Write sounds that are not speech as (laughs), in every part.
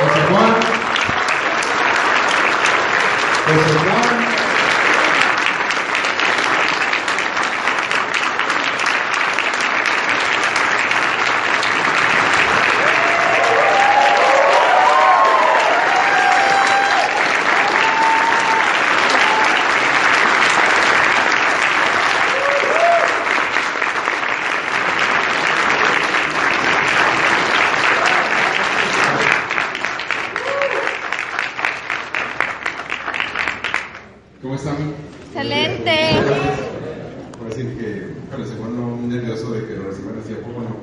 José Juan. José. ¿Cómo están? Excelente. Por decir que, bueno, se pone muy nervioso de que lo reciban así a poco, ¿no?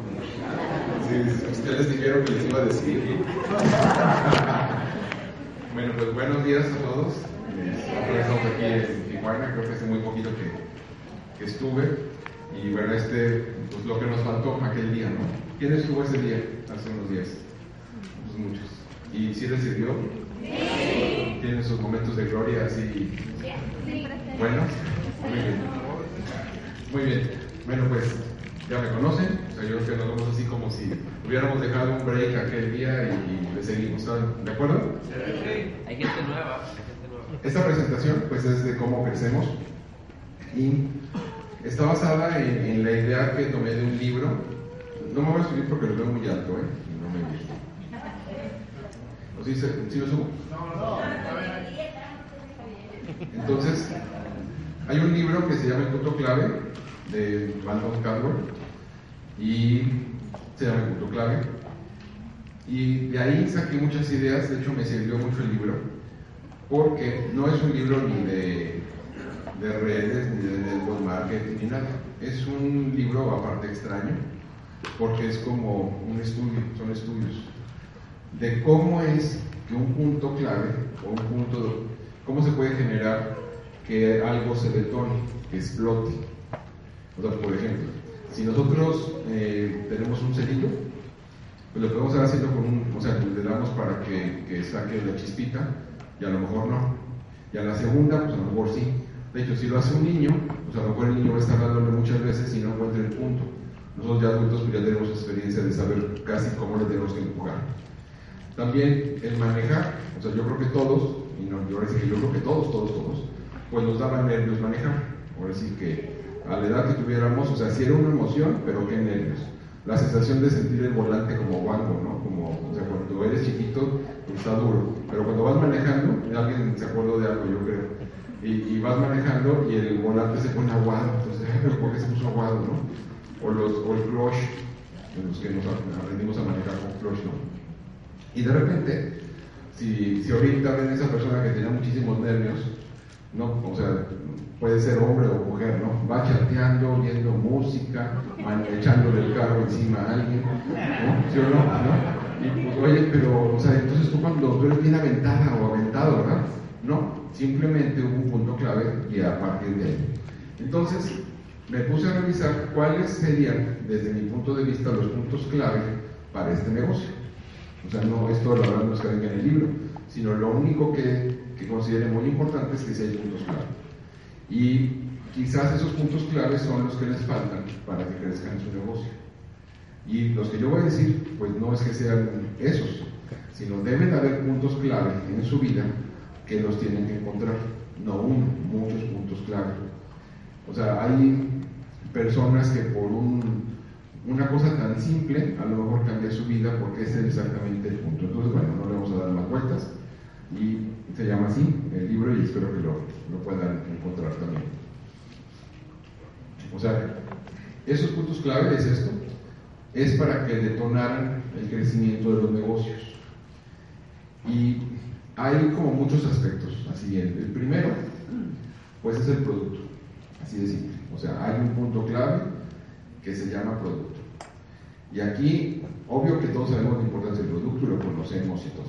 Sí, ustedes dijeron que les iba a decir. bueno, pues buenos días a todos. Eh, estamos aquí en Tijuana, creo que hace muy poquito que, que estuve. Y bueno, este, pues lo que nos faltó aquel día, ¿no? ¿Quién estuvo ese día, hace unos días? Pues muchos. ¿Y si les sirvió? Sí. ¿Tienen sus momentos de gloria así? Bueno, muy bien. Muy bien. Bueno, pues ya me conocen. O sea, yo creo que nos vemos así como si hubiéramos dejado un break aquel día y, y le seguimos. ¿Están de acuerdo? Hay gente nueva, hay gente nueva. Esta presentación pues es de cómo crecemos y está basada en, en la idea que tomé de un libro. No me voy a subir porque lo veo muy alto, ¿eh? Y no me gusta. ¿O sí, se- sí lo subo? Entonces, hay un libro que se llama El punto clave de Malcolm Gladwell y se llama El punto clave. Y de ahí saqué muchas ideas, de hecho me sirvió mucho el libro, porque no es un libro ni de, de redes, ni de network marketing, ni nada. Es un libro aparte extraño, porque es como un estudio, son estudios, de cómo es que un punto clave o un punto, cómo se puede generar que algo se detone, que explote. O sea, por ejemplo, si nosotros eh, tenemos un cerito, pues lo podemos estar haciendo con un, o sea, le damos para que, que saque la chispita y a lo mejor no. Y a la segunda, pues a lo mejor sí. De hecho, si lo hace un niño, pues a lo mejor el niño va a estar dándole muchas veces y no encuentra el punto. Nosotros ya adultos pues ya tenemos experiencia de saber casi cómo le tenemos que empujar. También el manejar, o sea, yo creo que todos, y no, yo yo creo que todos, todos, todos, pues nos daba nervios manejar. Ahora sí que a la edad que tuviéramos, o sea, sí era una emoción, pero qué nervios. La sensación de sentir el volante como guango, ¿no? Como, o sea, cuando eres chiquito, pues está duro. Pero cuando vas manejando, alguien se acordó de algo, yo creo, y, y vas manejando y el volante se pone aguado, entonces, pero ¿por qué se puso aguado, no? O, los, o el clutch, en los que nos aprendimos a manejar con clutch, ¿no? Y de repente, si, si ahorita ven esa persona que tenía muchísimos nervios, ¿no? O sea, puede ser hombre o mujer, ¿no? Va chateando, viendo música, echándole el carro encima a alguien, ¿no? ¿Sí o no? ¿No? Y pues, oye, pero, o sea, entonces tú cuando tú eres bien aventada o aventado, ¿verdad? No, simplemente hubo un punto clave y a partir de ahí. Entonces, me puse a revisar cuáles serían, desde mi punto de vista, los puntos clave para este negocio. O sea, no, esto la verdad no es que venga en el libro, sino lo único que, que considere muy importante es que sí hay puntos clave. Y quizás esos puntos claves son los que les faltan para que crezcan en su negocio. Y los que yo voy a decir, pues no es que sean esos, sino deben haber puntos clave en su vida que los tienen que encontrar, no uno, muchos puntos clave. O sea, hay personas que por un- una cosa tan simple a lo mejor cambia su vida porque ese es exactamente el punto. Entonces, bueno, no le vamos a dar más vueltas y se llama así el libro y espero que lo, lo puedan encontrar también. O sea, esos puntos clave es esto, es para que detonaran el crecimiento de los negocios. Y hay como muchos aspectos. Así, el, el primero, pues es el producto, así de simple. O sea, hay un punto clave que se llama producto. Y aquí, obvio que todos sabemos la importancia del producto y lo conocemos y todo.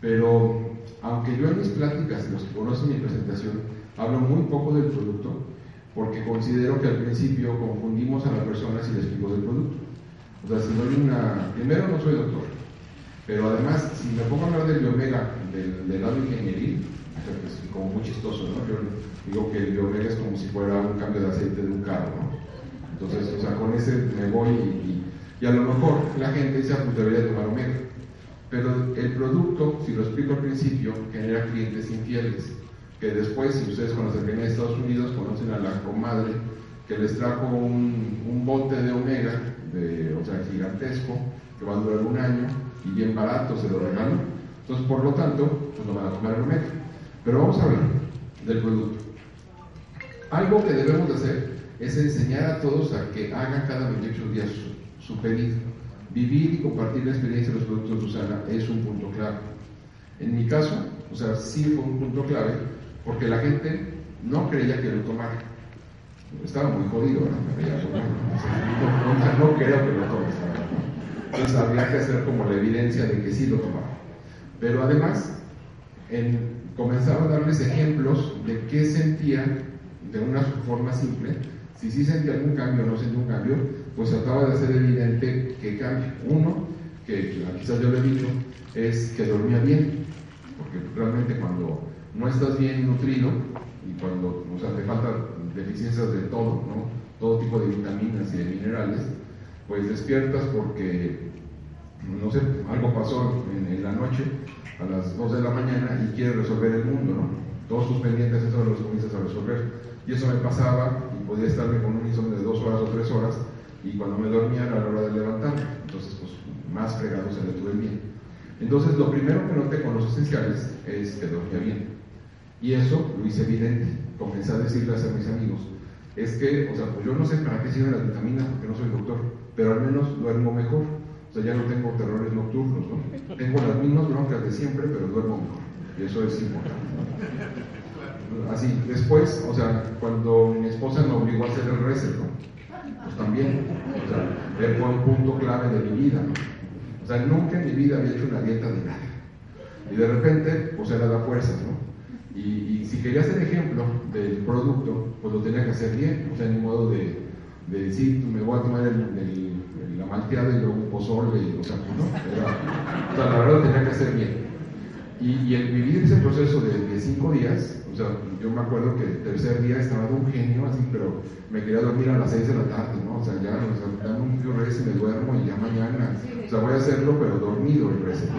Pero, aunque yo en mis pláticas, los que conocen mi presentación, hablo muy poco del producto, porque considero que al principio confundimos a las personas y les explico del producto. O sea, si doy una. Primero, no soy doctor, pero además, si me pongo a hablar del biomega, del, lado ingenieril, es como muy chistoso, ¿no? Yo digo que el biomega es como si fuera un cambio de aceite de un carro, ¿no? Entonces, o sea, con ese me voy y, y, a lo mejor la gente dice, ah, pues debería tomar omega. Pero el producto, si lo explico al principio, genera clientes infieles, que después, si ustedes con la cercanía de Estados Unidos, conocen a la comadre que les trajo un, un bote de omega, de, o sea, gigantesco, que va a durar un año y bien barato, se lo regalo. Entonces, por lo tanto, pues no van a tomar el omega. Pero vamos a hablar del producto. Algo que debemos de hacer es enseñar a todos a que hagan cada 28 días su, su pedido. Vivir y compartir la experiencia de los productos de Usana es un punto clave. En mi caso, o sea, sí fue un punto clave porque la gente no creía que lo tomara. Estaba muy jodido, ¿no? Me veía como, o sea, no, no creo que lo tome. Entonces habría que hacer como la evidencia de que sí lo tomaba. Pero además, en, comenzaba a darles ejemplos de qué sentía de una forma simple. Si sí sentía algún cambio o no sentía un cambio, pues trataba de hacer evidente que cambia. Uno, que quizás yo le he dicho, es que dormía bien, porque realmente cuando no estás bien nutrido y cuando o sea, te faltan deficiencias de todo, ¿no? todo tipo de vitaminas y de minerales, pues despiertas porque, no sé, algo pasó en, en la noche a las 2 de la mañana y quieres resolver el mundo, ¿no? Todos tus pendientes, eso los comienzas a resolver. Y eso me pasaba y podía estarme con un insomnio de dos horas o tres horas y cuando me dormía era la hora de levantarme. Entonces, pues más fregado se le tuve bien. Entonces, lo primero que noté con los esenciales es que dormía bien. Y eso lo hice evidente. Comencé a decirles a mis amigos, es que, o sea, pues yo no sé para qué sirven las vitaminas porque no soy doctor, pero al menos duermo mejor. O sea, ya no tengo terrores nocturnos, ¿no? Tengo las mismas broncas de siempre, pero duermo mejor. Y eso es importante. Así, después, o sea, cuando mi esposa me obligó a hacer el reset, ¿no? Pues también, o sea, fue un punto clave de mi vida. O sea, nunca en mi vida había hecho una dieta de nada. Y de repente, pues era la fuerza, ¿no? Y, y, si quería ser ejemplo del producto, pues lo tenía que hacer bien, o sea, ni modo de, de decir, me voy a tomar el, el, la malteada y luego un pozole, y, o sea, ¿no? Era, o sea, la verdad lo tenía que hacer bien. Y, y, el vivir ese proceso de, de, cinco días, sea, yo me acuerdo que el tercer día estaba de un genio así, pero me quería dormir a las seis de la tarde, ¿no? O sea, ya, o sea, dame un frío y me duermo y ya mañana, o sea, voy a hacerlo, pero dormido el resto. (laughs)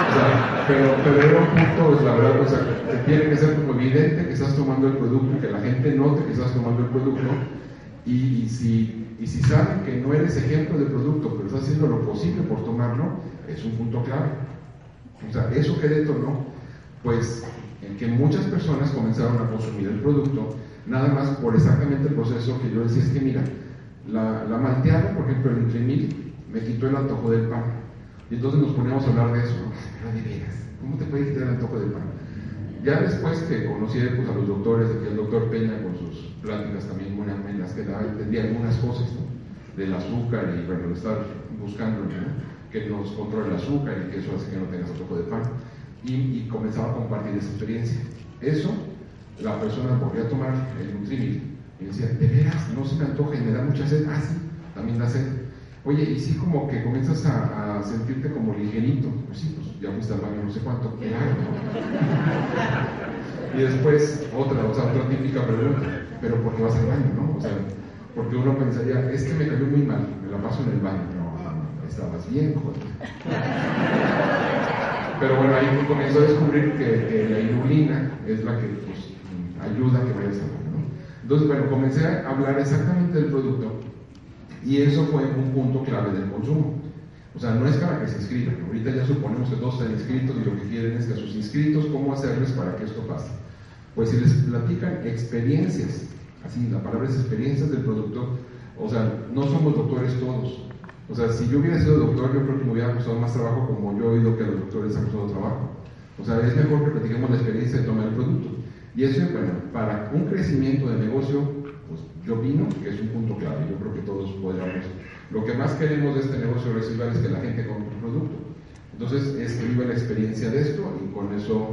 O sea, pero, pero era un punto, pues, la verdad, o sea, tiene que ser como evidente que estás tomando el producto, que la gente note que estás tomando el producto, y, y, si, y si saben que no eres ejemplo de producto, pero estás haciendo lo posible por tomarlo, es un punto clave. O sea, eso que detonó, pues, en que muchas personas comenzaron a consumir el producto, nada más por exactamente el proceso que yo decía, es que mira, la, la malteada, por ejemplo, el Nutrimil, me quitó el antojo del pan. Y entonces nos poníamos a hablar de eso, pero de veras, ¿cómo te puede quitar el antojo del pan? Ya después que conocí pues, a los doctores, que el doctor Peña con sus pláticas también muy amenas que daba, entendía algunas cosas ¿no? del azúcar y bueno, de estar buscando ¿no? que nos controle el azúcar y que eso hace que no tengas antojo de pan. Y, y, comenzaba a compartir esa experiencia. Eso, la persona volvió a tomar el Nutrimil y decía, de veras, no se me antoja y me da mucha sed. Ah, sí, también da sed. Oye, y sí como que comienzas a, sentirte como ligerito, pues sí, pues ya fuiste al baño no sé cuánto, claro. y después otra, o sea, otra típica pregunta, pero ¿por qué vas al baño, no? O sea, porque uno pensaría, es que me cayó muy mal, me la paso en el baño, no estabas bien, joder. Pero bueno, ahí comenzó a descubrir que, la inulina es la que pues, ayuda a que vayas al baño, ¿no? Entonces, bueno, comencé a hablar exactamente del producto y eso fue un punto clave del consumo. O sea, no es para que se inscriban. Ahorita ya suponemos que todos están inscritos y lo que quieren es que a sus inscritos, ¿cómo hacerles para que esto pase? Pues si les platican experiencias, así la palabra es experiencias del producto, o sea, no somos doctores todos. O sea, si yo hubiera sido doctor, yo creo que me hubiera costado más trabajo como yo he oído que los doctores han costado trabajo. O sea, es mejor que platiquemos la experiencia de tomar el producto. Y eso, bueno, para un crecimiento de negocio, pues yo opino que es un punto clave. Yo creo que todos podríamos. Lo que más queremos de este negocio residual es que la gente compre un producto. Entonces, es que viva la experiencia de esto y con eso,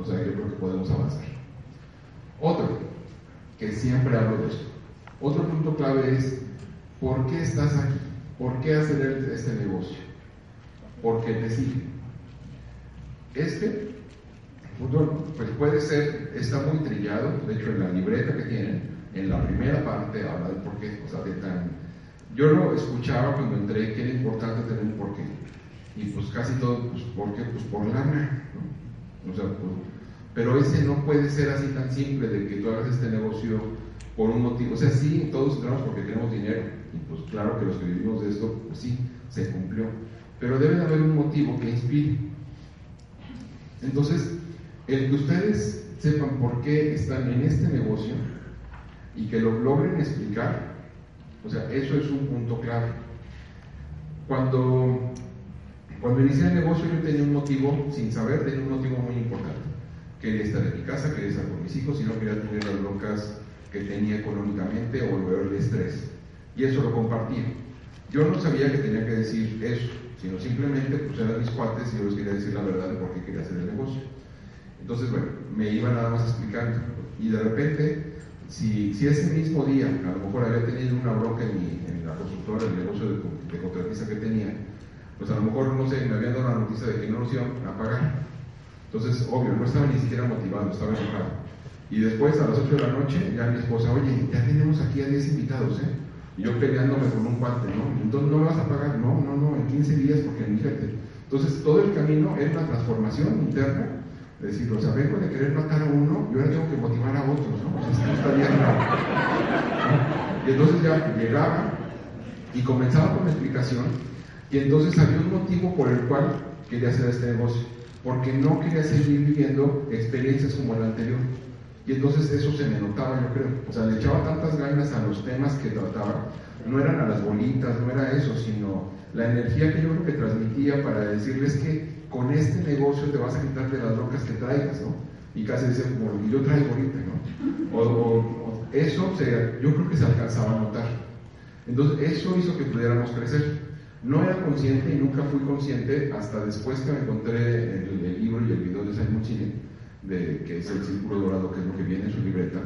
o sea, yo creo que podemos avanzar. Otro, que siempre hablo de esto. Otro punto clave es, ¿por qué estás aquí? ¿Por qué hacer este negocio? Porque te sigue. Este, pues puede ser, está muy trillado, de hecho en la libreta que tienen, en la primera parte habla de por qué, o sea, de tan... Yo lo escuchaba cuando entré que era importante tener un porqué. Y pues casi todo, pues ¿por qué? Pues por lana, ¿no? O sea, pues, pero ese no puede ser así tan simple de que tú hagas este negocio por un motivo. O sea, sí, todos entramos porque tenemos dinero. Y pues claro que los que vivimos de esto, pues sí, se cumplió. Pero debe de haber un motivo que inspire. Entonces, el que ustedes sepan por qué están en este negocio y que lo logren explicar, o sea, eso es un punto clave. Cuando, cuando inicié el negocio yo tenía un motivo, sin saber, tenía un motivo muy importante. Quería estar en mi casa, quería estar con mis hijos y no quería tener las broncas que tenía económicamente o el estrés. Y eso lo compartía. Yo no sabía que tenía que decir eso, sino simplemente pues eran mis cuates y yo les quería decir la verdad de por qué quería hacer el negocio. Entonces, bueno, me iba nada más explicando. Y de repente, si, si ese mismo día a lo mejor había tenido una bronca en, mi, en la constructora, el negocio de, de contratista que tenía, pues a lo mejor, no sé, me habían dado la noticia de que no nos iban a pagar. Entonces, obvio, no estaba ni siquiera motivado, estaba enojado. Y después, a las 8 de la noche, ya mi esposa, oye, ya tenemos aquí a 10 invitados, ¿eh? Y yo peleándome con un guante, ¿no? Entonces, ¿no me vas a pagar? No, no, no, en 15 días, porque fíjate. Entonces, todo el camino es una transformación interna. Es decir, o sea, vengo de querer matar a uno y ahora tengo que motivar a otros, ¿no? O sea, está bien Y entonces ya llegaba y comenzaba con la explicación, y entonces había un motivo por el cual quería hacer este negocio, porque no quería seguir viviendo experiencias como la anterior. Y entonces eso se me notaba, yo creo. O sea, le echaba tantas ganas a los temas que trataba. No eran a las bolitas, no era eso, sino la energía que yo creo que transmitía para decirles que con este negocio te vas a quitar de las rocas que traigas, ¿no? Y casi lo que yo traigo ahorita, ¿no? O, eso se, yo creo que se alcanzaba a notar. Entonces, eso hizo que pudiéramos crecer. No era consciente y nunca fui consciente hasta después que me encontré el, el libro y el video de Simon Chile de, que es el círculo dorado, que es lo que viene en su libreta,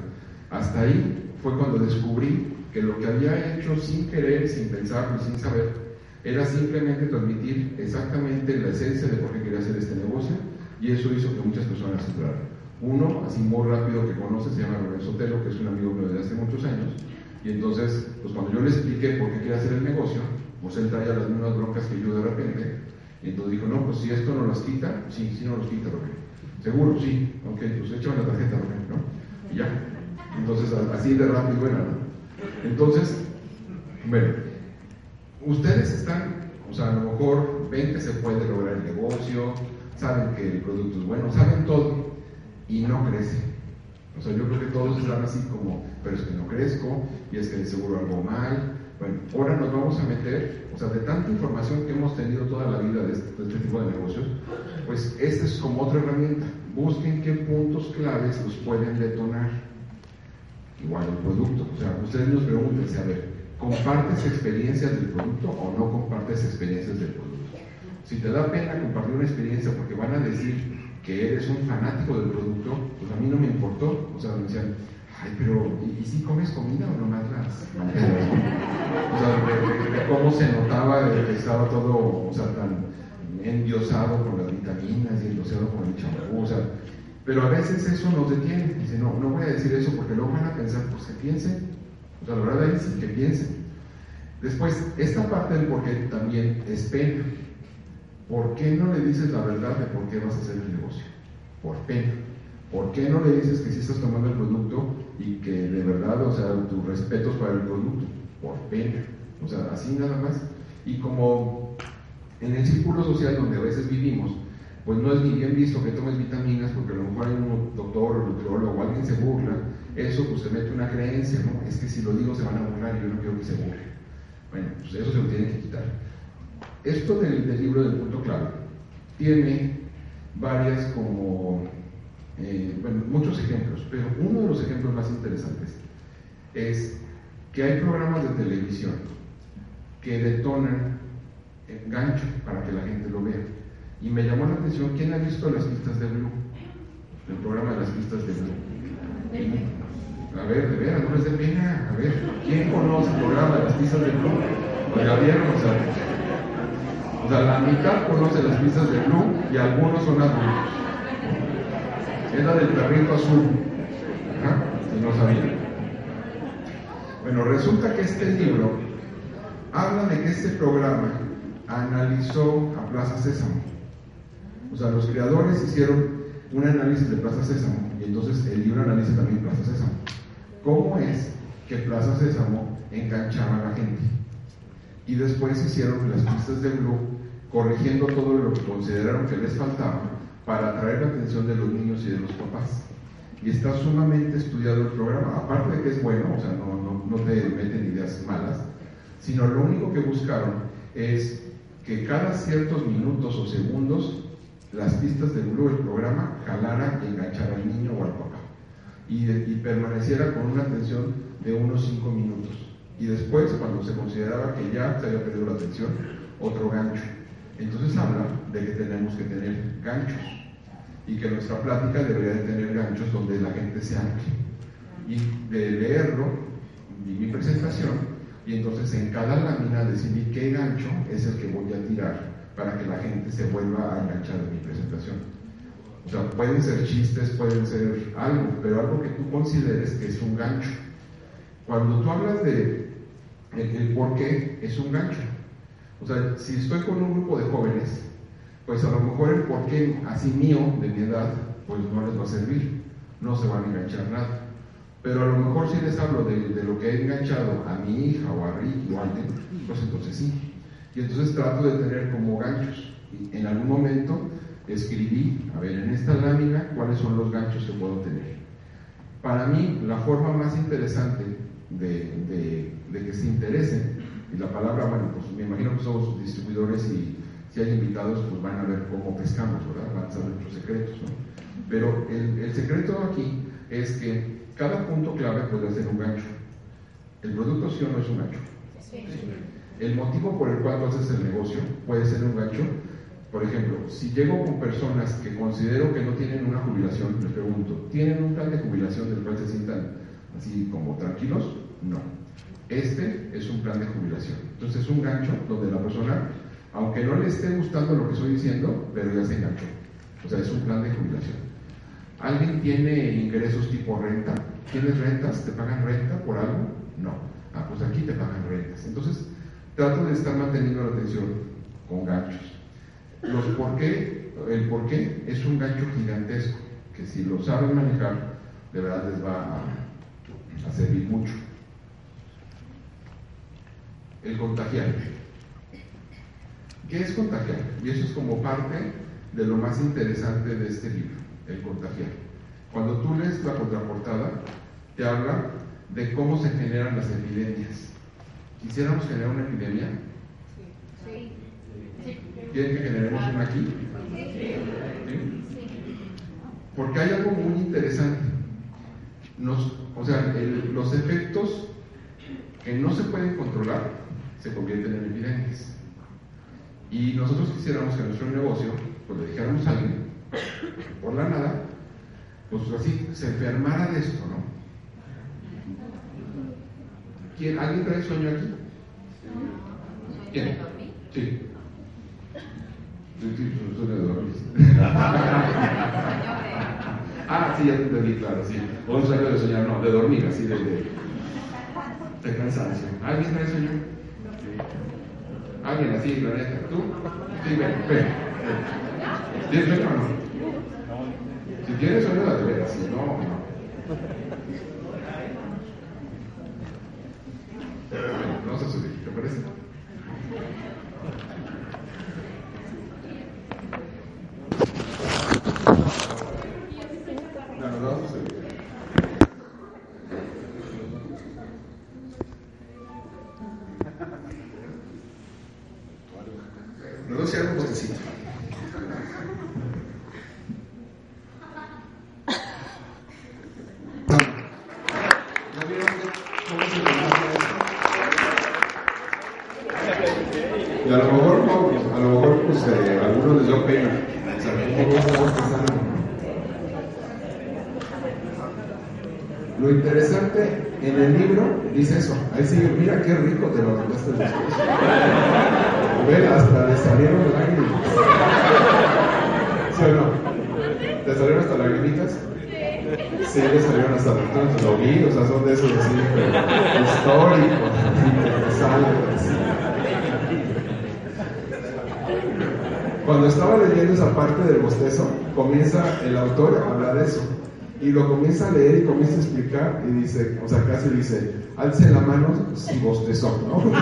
hasta ahí fue cuando descubrí que lo que había hecho sin querer, sin pensar y sin saber, era simplemente transmitir exactamente la esencia de por qué quería hacer este negocio y eso hizo que muchas personas entraran. Uno, así muy rápido que conoce, se llama Lorenzo Telo, que es un amigo mío de hace muchos años, y entonces, pues cuando yo le expliqué por qué quería hacer el negocio, pues él traía las mismas broncas que yo de repente, y entonces dijo, no, pues si esto no las quita, sí, sí no los quita, porque Seguro, sí. Ok, pues échame la tarjeta, ¿no? Y ya. Entonces, así de rápido bueno, ¿no? Entonces, bueno, ustedes están, o sea, a lo mejor ven que se puede lograr el negocio, saben que el producto es bueno, saben todo y no crecen. O sea, yo creo que todos están así como, pero es que no crezco y es que de seguro algo mal. Bueno, ahora nos vamos a meter, o sea, de tanta información que hemos tenido toda la vida de este, de este tipo de negocios, pues esta es como otra herramienta. Busquen qué puntos claves los pueden detonar. Igual el producto. O sea, ustedes nos pregunten, a ver, ¿compartes experiencias del producto o no compartes experiencias del producto? Si te da pena compartir una experiencia porque van a decir que eres un fanático del producto, pues a mí no me importó. O sea, me decían, ay, pero ¿y, si comes comida o nomás las (laughs) O sea, de, cómo se notaba que estaba todo, o sea, tan endiosado con las vitaminas y endiosado con el champú, o sea, pero a veces eso nos detiene. Dice, no, no voy a decir eso porque luego van a pensar, pues que piensen. O sea, la verdad es que piensen. Después, esta parte del por qué también es pena. ¿Por qué no le dices la verdad de por qué vas a hacer el negocio? Por pena. ¿Por qué no le dices que si estás tomando el producto y que de verdad, o sea, tus respetos para el producto? Por pena. O sea, así nada más. Y como en el círculo social donde a veces vivimos, pues no es ni bien visto que tomes vitaminas porque a lo mejor hay un doctor o nutriólogo o alguien se burla, eso pues se mete una creencia, ¿no? Es que si lo digo se van a burlar y yo no quiero que se burlen. Bueno, pues eso se lo tienen que quitar. Esto del, libro del punto clave tiene varias como, eh, bueno, muchos ejemplos, pero uno de los ejemplos más interesantes es que hay programas de televisión que detonan gancho para que la gente lo vea. Y me llamó la atención, ¿quién ha visto las pistas de Blue? El programa de las pistas de Blue. A ver, de veras, no les de pena. A ver, ¿quién conoce el programa de las pistas de Blue? Oiga, vieron, o sea, o sea, la mitad conoce las pistas de Blue y algunos son adultos. Es la del perrito azul. Si no sabían. Bueno, resulta que este libro habla de que este programa analizó a Plaza Sésamo. O sea, los creadores hicieron un análisis de Plaza Sésamo y entonces el libro analiza también Plaza Sésamo. ¿Cómo es que Plaza Sésamo enganchaba a la gente? Y después hicieron las pistas de Blue corrigiendo todo lo que consideraron que les faltaba para atraer la atención de los niños y de los papás. Y está sumamente estudiado el programa, aparte de que es bueno, o sea, no, no, no te meten ideas malas, sino lo único que buscaron es que cada ciertos minutos o segundos las pistas de Blue, el programa, jalara y enganchara al niño o al papá. Y, y permaneciera con una atención de unos 5 minutos. Y después, cuando se consideraba que ya se había perdido la atención, otro gancho. Entonces habla de que tenemos que tener ganchos y que nuestra plática debería de tener ganchos donde la gente se ancle. Y de leerlo, y mi presentación, y entonces en cada lámina decidí qué gancho es el que voy a tirar para que la gente se vuelva a enganchar en mi presentación. O sea, pueden ser chistes, pueden ser algo, pero algo que tú consideres que es un gancho. Cuando tú hablas de el, por qué, es un gancho. O sea, si estoy con un grupo de jóvenes, pues a lo mejor el por qué así mío, de mi edad, pues no les va a servir, no se van a enganchar nada. Pero a lo mejor si les hablo de, de lo que he enganchado a mi hija o a Ricky o a alguien, pues entonces sí. Y entonces trato de tener como ganchos. Y en algún momento escribí, a ver, en esta lámina, cuáles son los ganchos que puedo tener. Para mí, la forma más interesante de, que se interesen, y la palabra, bueno, pues me imagino que somos distribuidores y si hay invitados, pues van a ver cómo pescamos, ¿verdad? Van a saber nuestros secretos, ¿no? Pero el, el secreto aquí es que cada punto clave puede ser un gancho. El producto sí o no es un gancho. Sí. El motivo por el cual tú haces el negocio puede ser un gancho. Por ejemplo, si llego con personas que considero que no tienen una jubilación, les pregunto, ¿tienen un plan de jubilación del cual se sientan así como tranquilos? No. Este es un plan de jubilación. Entonces es un gancho donde la persona, aunque no le esté gustando lo que estoy diciendo, pero ya se enganchó. O sea, es un plan de jubilación. ¿Alguien tiene ingresos tipo renta? ¿Tienes rentas? ¿Te pagan renta por algo? No. Ah, pues aquí te pagan rentas. Entonces, trato de estar manteniendo la atención con ganchos. Los por qué, el por qué es un gancho gigantesco, que si lo saben manejar, de verdad les va a servir mucho. El contagiar. ¿Qué es contagiar? Y eso es como parte de lo más interesante de este libro, el contagiar. Cuando tú lees la contraportada, te habla de cómo se generan las epidemias ¿Quisiéramos generar una epidemia? Sí. sí. ¿Quieren que generemos una aquí? Sí. Porque hay algo muy interesante. Nos, o sea, los efectos que no se pueden controlar se convierten en epidemias. Y nosotros quisiéramos que nuestro negocio, pues le dijéramos a alguien, por la nada, pues así, se enfermara de esto, ¿no? ¿Alguien trae sueño aquí? ¿Quién? Sí. Sueño de dormir. (laughs) ah, sí, ya te entendí, claro, sí. O un sueño de soñar, no, de dormir, así de, de, de cansancio. ¿Alguien trae sueño? ¿Alguien así, la neta? ¿Tú? Sí, ven, ven. ¿Tienes sueño o no? Si tienes sueño, de veras, si no, no. Vamos a subir, ¿te parece? No, nos vamos a subir. Nos vamos a un botecito. Lo interesante en el libro dice eso. Ahí sigue, mira qué rico te lo contaste después. Ve, hasta le salieron lágrimas. ¿Sí o no? ¿Te salieron hasta lagrimitas? Sí, le salieron hasta entonces lo vi, o sea, son de esos así, pero históricos, interesantes. cuando estaba leyendo esa bostezo, comienza el autor a hablar de eso. Y lo comienza a leer y comienza a explicar y dice, o sea, casi dice, alce la mano si bostezó, ¿no? (laughs)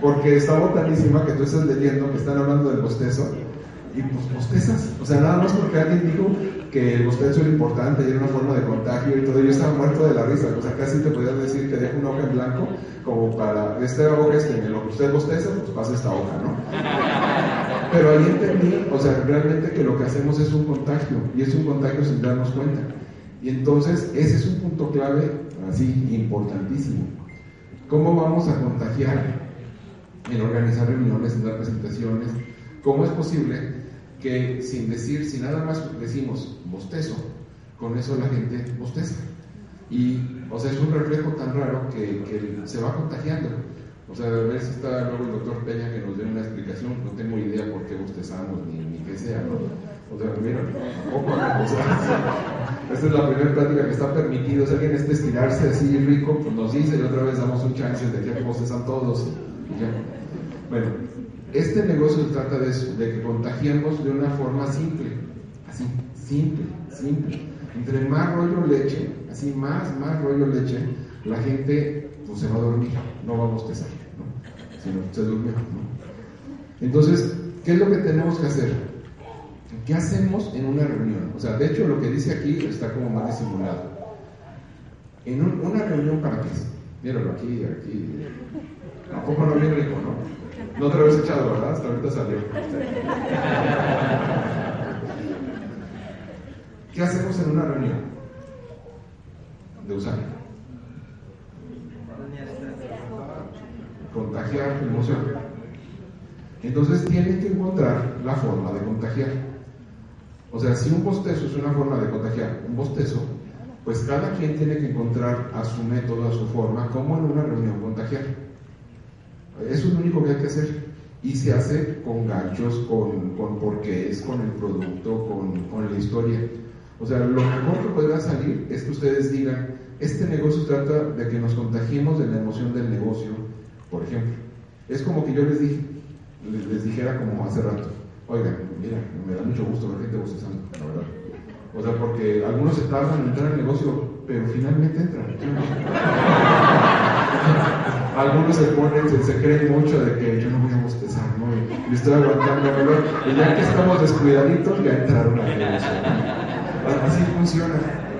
Porque está botanísima que tú estás leyendo, que están hablando del bostezo, y pues bostezas. O sea, nada más porque alguien dijo que el bostezo era importante y era una forma de contagio y todo. Yo estaba muerto de la risa. O sea, casi te podías decir que dejo una hoja en blanco como para, esta hoja es que en lo que usted bosteza, pues pasa esta hoja, ¿no? Pero ahí entendí, o sea, realmente que lo que hacemos es un contagio y es un contagio sin darnos cuenta. Y entonces ese es un punto clave, así, importantísimo. ¿Cómo vamos a contagiar en organizar reuniones, en dar presentaciones? ¿Cómo es posible que sin decir, si nada más decimos bostezo, con eso la gente bosteza? Y, o sea, es un reflejo tan raro que, que se va contagiando. O sea, ver si está luego el doctor Peña que nos dé una explicación, no tengo idea por qué bostezamos ni, ni qué sea, ¿no? O sea, mira, tampoco, o sea, (laughs) esta es la primera plática que está permitido, si alguien está estirarse así rico, pues nos dice y otra vez damos un chance de que bostezan todos. Bueno, este negocio trata de eso, de que contagiemos de una forma simple, así, simple, simple. Entre más rollo leche, así más, más rollo leche, la gente pues, se va a dormir, no va a bostezar, ¿no? sino se durmió. ¿no? Entonces, ¿qué es lo que tenemos que hacer? ¿Qué hacemos en una reunión? O sea, de hecho lo que dice aquí está como más disimulado. En un, una reunión para qué? Míralo aquí, aquí. Tampoco no bien rico, ¿no? No te lo habías echado, ¿verdad? Hasta ahorita salió. ¿Qué hacemos en una reunión? De usar. Contagiar emoción. Entonces tienen que encontrar la forma de contagiar. O sea, si un bostezo es una forma de contagiar, un bostezo, pues cada quien tiene que encontrar a su método, a su forma, como en una reunión contagiar. Eso es lo único que hay que hacer. Y se hace con ganchos, con, con por qué es, con el producto, con, con la historia. O sea, lo mejor que podrá salir es que ustedes digan, este negocio trata de que nos contagiemos de la emoción del negocio, por ejemplo. Es como que yo les dije, les, dijera como hace rato, oigan, mira, me da mucho gusto ver gente bostezando, la verdad. O sea, porque algunos se tardan en entrar al negocio, pero finalmente entran. (laughs) algunos se ponen, se, creen mucho de que yo no voy a bostezar, ¿no? Y, estoy aguantando dolor. Y ya que estamos descuidaditos, ya entraron al negocio. Así funciona.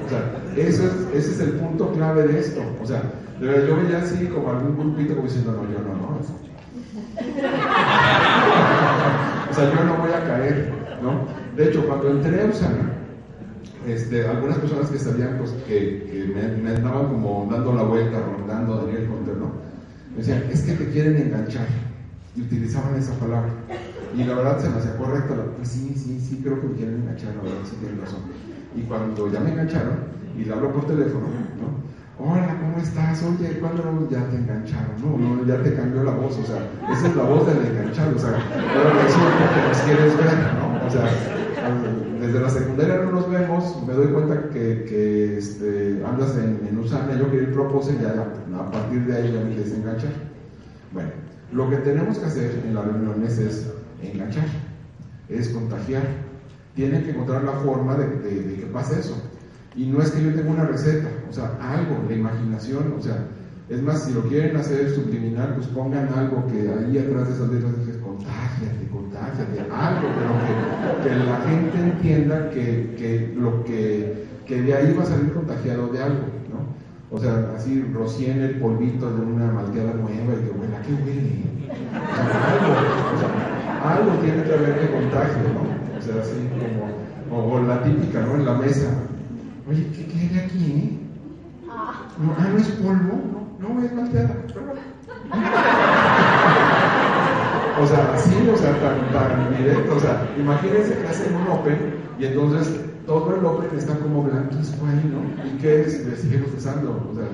O sea, eso es, ese es el punto clave de esto. O sea, de verdad, yo veía así como algún grupito como diciendo, no, yo no, no. (laughs) o sea, yo no voy a caer, ¿no? De hecho, cuando entré a Usana, este, algunas personas que sabían pues, que, me, andaban como dando la vuelta, rondando Daniel Hunter, ¿no? Me decían, es que te quieren enganchar. Y utilizaban esa palabra. Y la verdad se me hacía correcta. Pues sí, sí, sí, creo que me quieren enganchar, la verdad, sí tienen razón. Y cuando ya me engancharon, y le hablo por teléfono, ¿no? Hola, ¿cómo estás? Oye, ¿cuándo ya te engancharon? No, no, ya te cambió la voz, o sea, esa es la voz del enganchado, o sea, pero resulta que nos quieres ver, ¿no? O sea, desde la secundaria no nos vemos, me doy cuenta que, que este, andas en, en Usana, yo quiero ir propose, ya a partir de ahí ya me quieres enganchar. Bueno, lo que tenemos que hacer en las reuniones es enganchar, es contagiar. Tienen que encontrar la forma de que pase eso. Y no es que yo tenga una receta, o sea, algo, la imaginación, o sea, es más, si lo quieren hacer subliminal, pues pongan algo que ahí atrás de esas letras dices, contágiate, contágiate, algo, pero que, la gente entienda que, que lo que, que, de ahí va a salir contagiado de algo, ¿no? O sea, así rocien el polvito de una malteada nueva y que huela, ¿qué huele? O sea, algo, o sea, algo tiene que haber de contagio, ¿no? O sea, así como, o la típica, ¿no? En la mesa, Oye, ¿qué, qué hay aquí? Eh? No, ah, no es polvo, no, no es malteada. o sea, así, o sea, tan, tan directo. O sea, imagínense que hacen un Open y entonces todo el Open está como blanquisco ahí, ¿no? ¿Y qué es? Le siguen usando. O sea.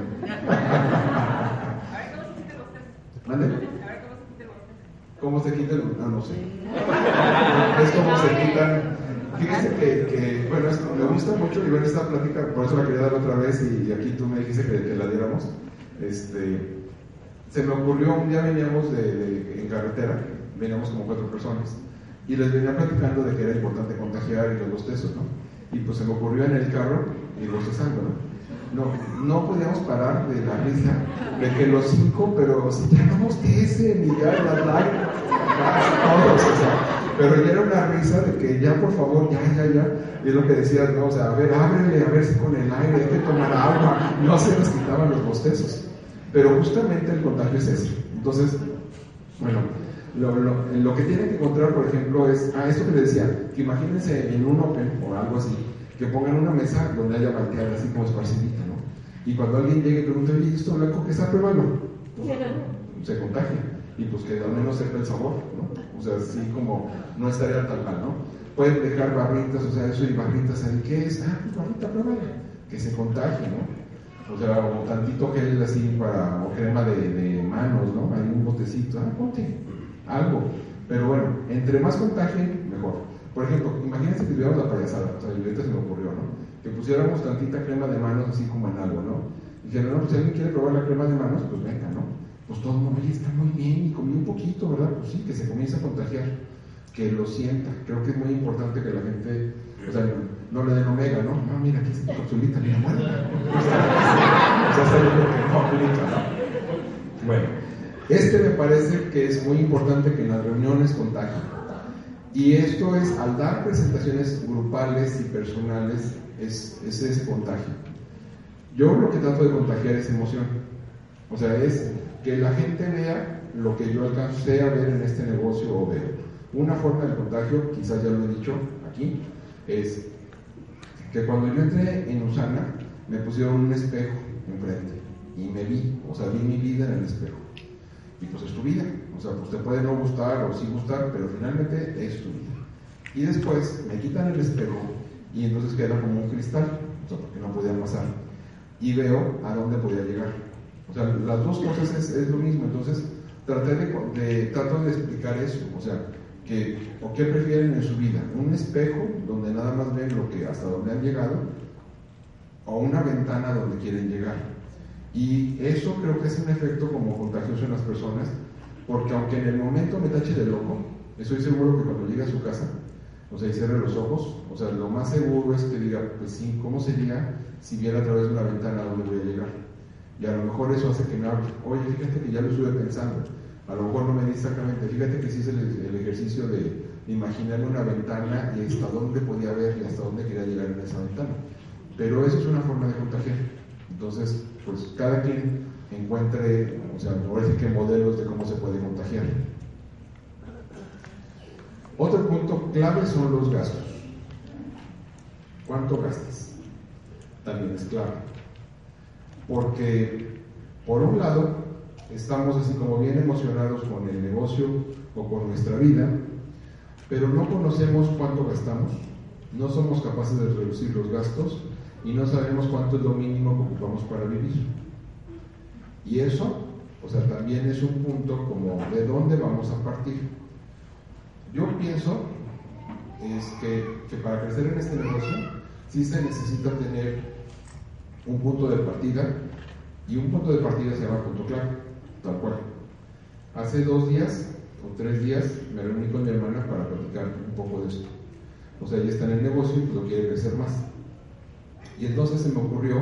¿Mande? ¿Cómo se quita el.? Ah, no sé. Es como se quitan Fíjense que, que, bueno, esto me gusta mucho y ver esta plática, por eso la quería dar otra vez y, aquí tú me dijiste que, la diéramos. Este, se me ocurrió, un día veníamos de, en carretera veníamos como cuatro personas. Y les venía platicando de que era importante contagiar y los bostezos, ¿no? Y pues se me ocurrió en el carro y bostezando, ¿no? No, no podíamos parar de la risa de que los cinco, pero si ya no bostecen y ya las todos, o sea, pero ya era una risa de que ya por favor, ya, ya, ya, y es lo que decías, ¿no? O sea, a ver, ábrele, a ver si con el aire hay que tomar agua, no se nos quitaban los bostezos. Pero justamente el contagio es eso. Entonces, bueno, lo, lo, lo, que tienen que encontrar, por ejemplo, es, ah, esto que les decía, que imagínense en un Open o algo así, que pongan una mesa donde haya malteada así como esparcidita, ¿no? Y cuando alguien llegue y pregunte, oye, ¿esto blanco qué está? Pues, se contagia. Y pues que al menos sepa el sabor, ¿no? O sea, así como no estaría tal mal, ¿no? Pueden dejar barritas, o sea, eso y barritas ahí, ¿qué es? Ah, pues barrita, pruébala, que se contagie, ¿no? o sea, o tantito gel así para, o crema de, de manos, ¿no? Hay un botecito, ah, ponte algo. Pero bueno, entre más contagien, mejor. Por ejemplo, imagínense que tuviéramos la payasada, o sea, ahorita se me ocurrió, ¿no? Que pusiéramos tantita crema de manos así como en algo, ¿no? Y dijeron, no, pues si alguien quiere probar la crema de manos, pues venga, ¿no? Pues todo el mundo, oye, está muy bien, y comí un poquito, ¿verdad? Pues sí, que se comience a contagiar, que lo sienta. Creo que es muy importante que la gente, o sea, no le den omega, ¿no? No, mira, aquí está tu capsulita, mira, muerta. O sea, está que no aplica, ¿no? Bueno, este me parece que es muy importante que en las reuniones contagien. Y esto es, al dar presentaciones grupales y personales, es, es ese contagio. Yo lo que trato de contagiar es emoción. O sea, es que la gente vea lo que yo alcancé a ver en este negocio o veo. Una forma de contagio, quizás ya lo he dicho aquí, es que cuando yo entré en Usana, me pusieron un espejo enfrente y me vi, o sea, vi mi vida en el espejo. Y pues es tu vida, o sea, pues te puede no gustar o sí gustar, pero finalmente es tu vida. Y después me quitan el espejo y entonces queda como un cristal, o sea, porque no podía pasar. Y veo a dónde podía llegar. O sea, las dos cosas es, es lo mismo, entonces traté de, de, trato de explicar eso, o sea, que, o qué prefieren en su vida, un espejo donde nada más ven lo que hasta donde han llegado, o una ventana donde quieren llegar. Y eso creo que es un efecto como contagioso en las personas, porque aunque en el momento me tache de loco, estoy seguro que cuando llegue a su casa, o sea, y cierre los ojos, o sea, lo más seguro es que diga, pues sí, ¿cómo sería si viera a través de una ventana a donde voy a llegar? Y a lo mejor eso hace que me hable, oye, fíjate que ya lo estuve pensando, a lo mejor no me dice exactamente, fíjate que es el, el ejercicio de imaginarme una ventana y hasta dónde podía ver y hasta dónde quería llegar en esa ventana. Pero eso es una forma de contagiar. Entonces, pues cada quien encuentre, o sea, ahora sí que modelos de cómo se puede contagiar. Otro punto clave son los gastos. ¿Cuánto gastas? También es clave. Porque, por un lado, estamos así como bien emocionados con el negocio o con nuestra vida, pero no conocemos cuánto gastamos, no somos capaces de reducir los gastos y no sabemos cuánto es lo mínimo que ocupamos para vivir. Y eso, o sea, también es un punto como de dónde vamos a partir. Yo pienso es que, que para crecer en este negocio sí se necesita tener un punto de partida y un punto de partida se llama punto clave, tal cual. Hace dos días o tres días me reuní con mi hermana para platicar un poco de esto. O sea, ella está en el negocio y lo quiere crecer más. Y entonces se me ocurrió,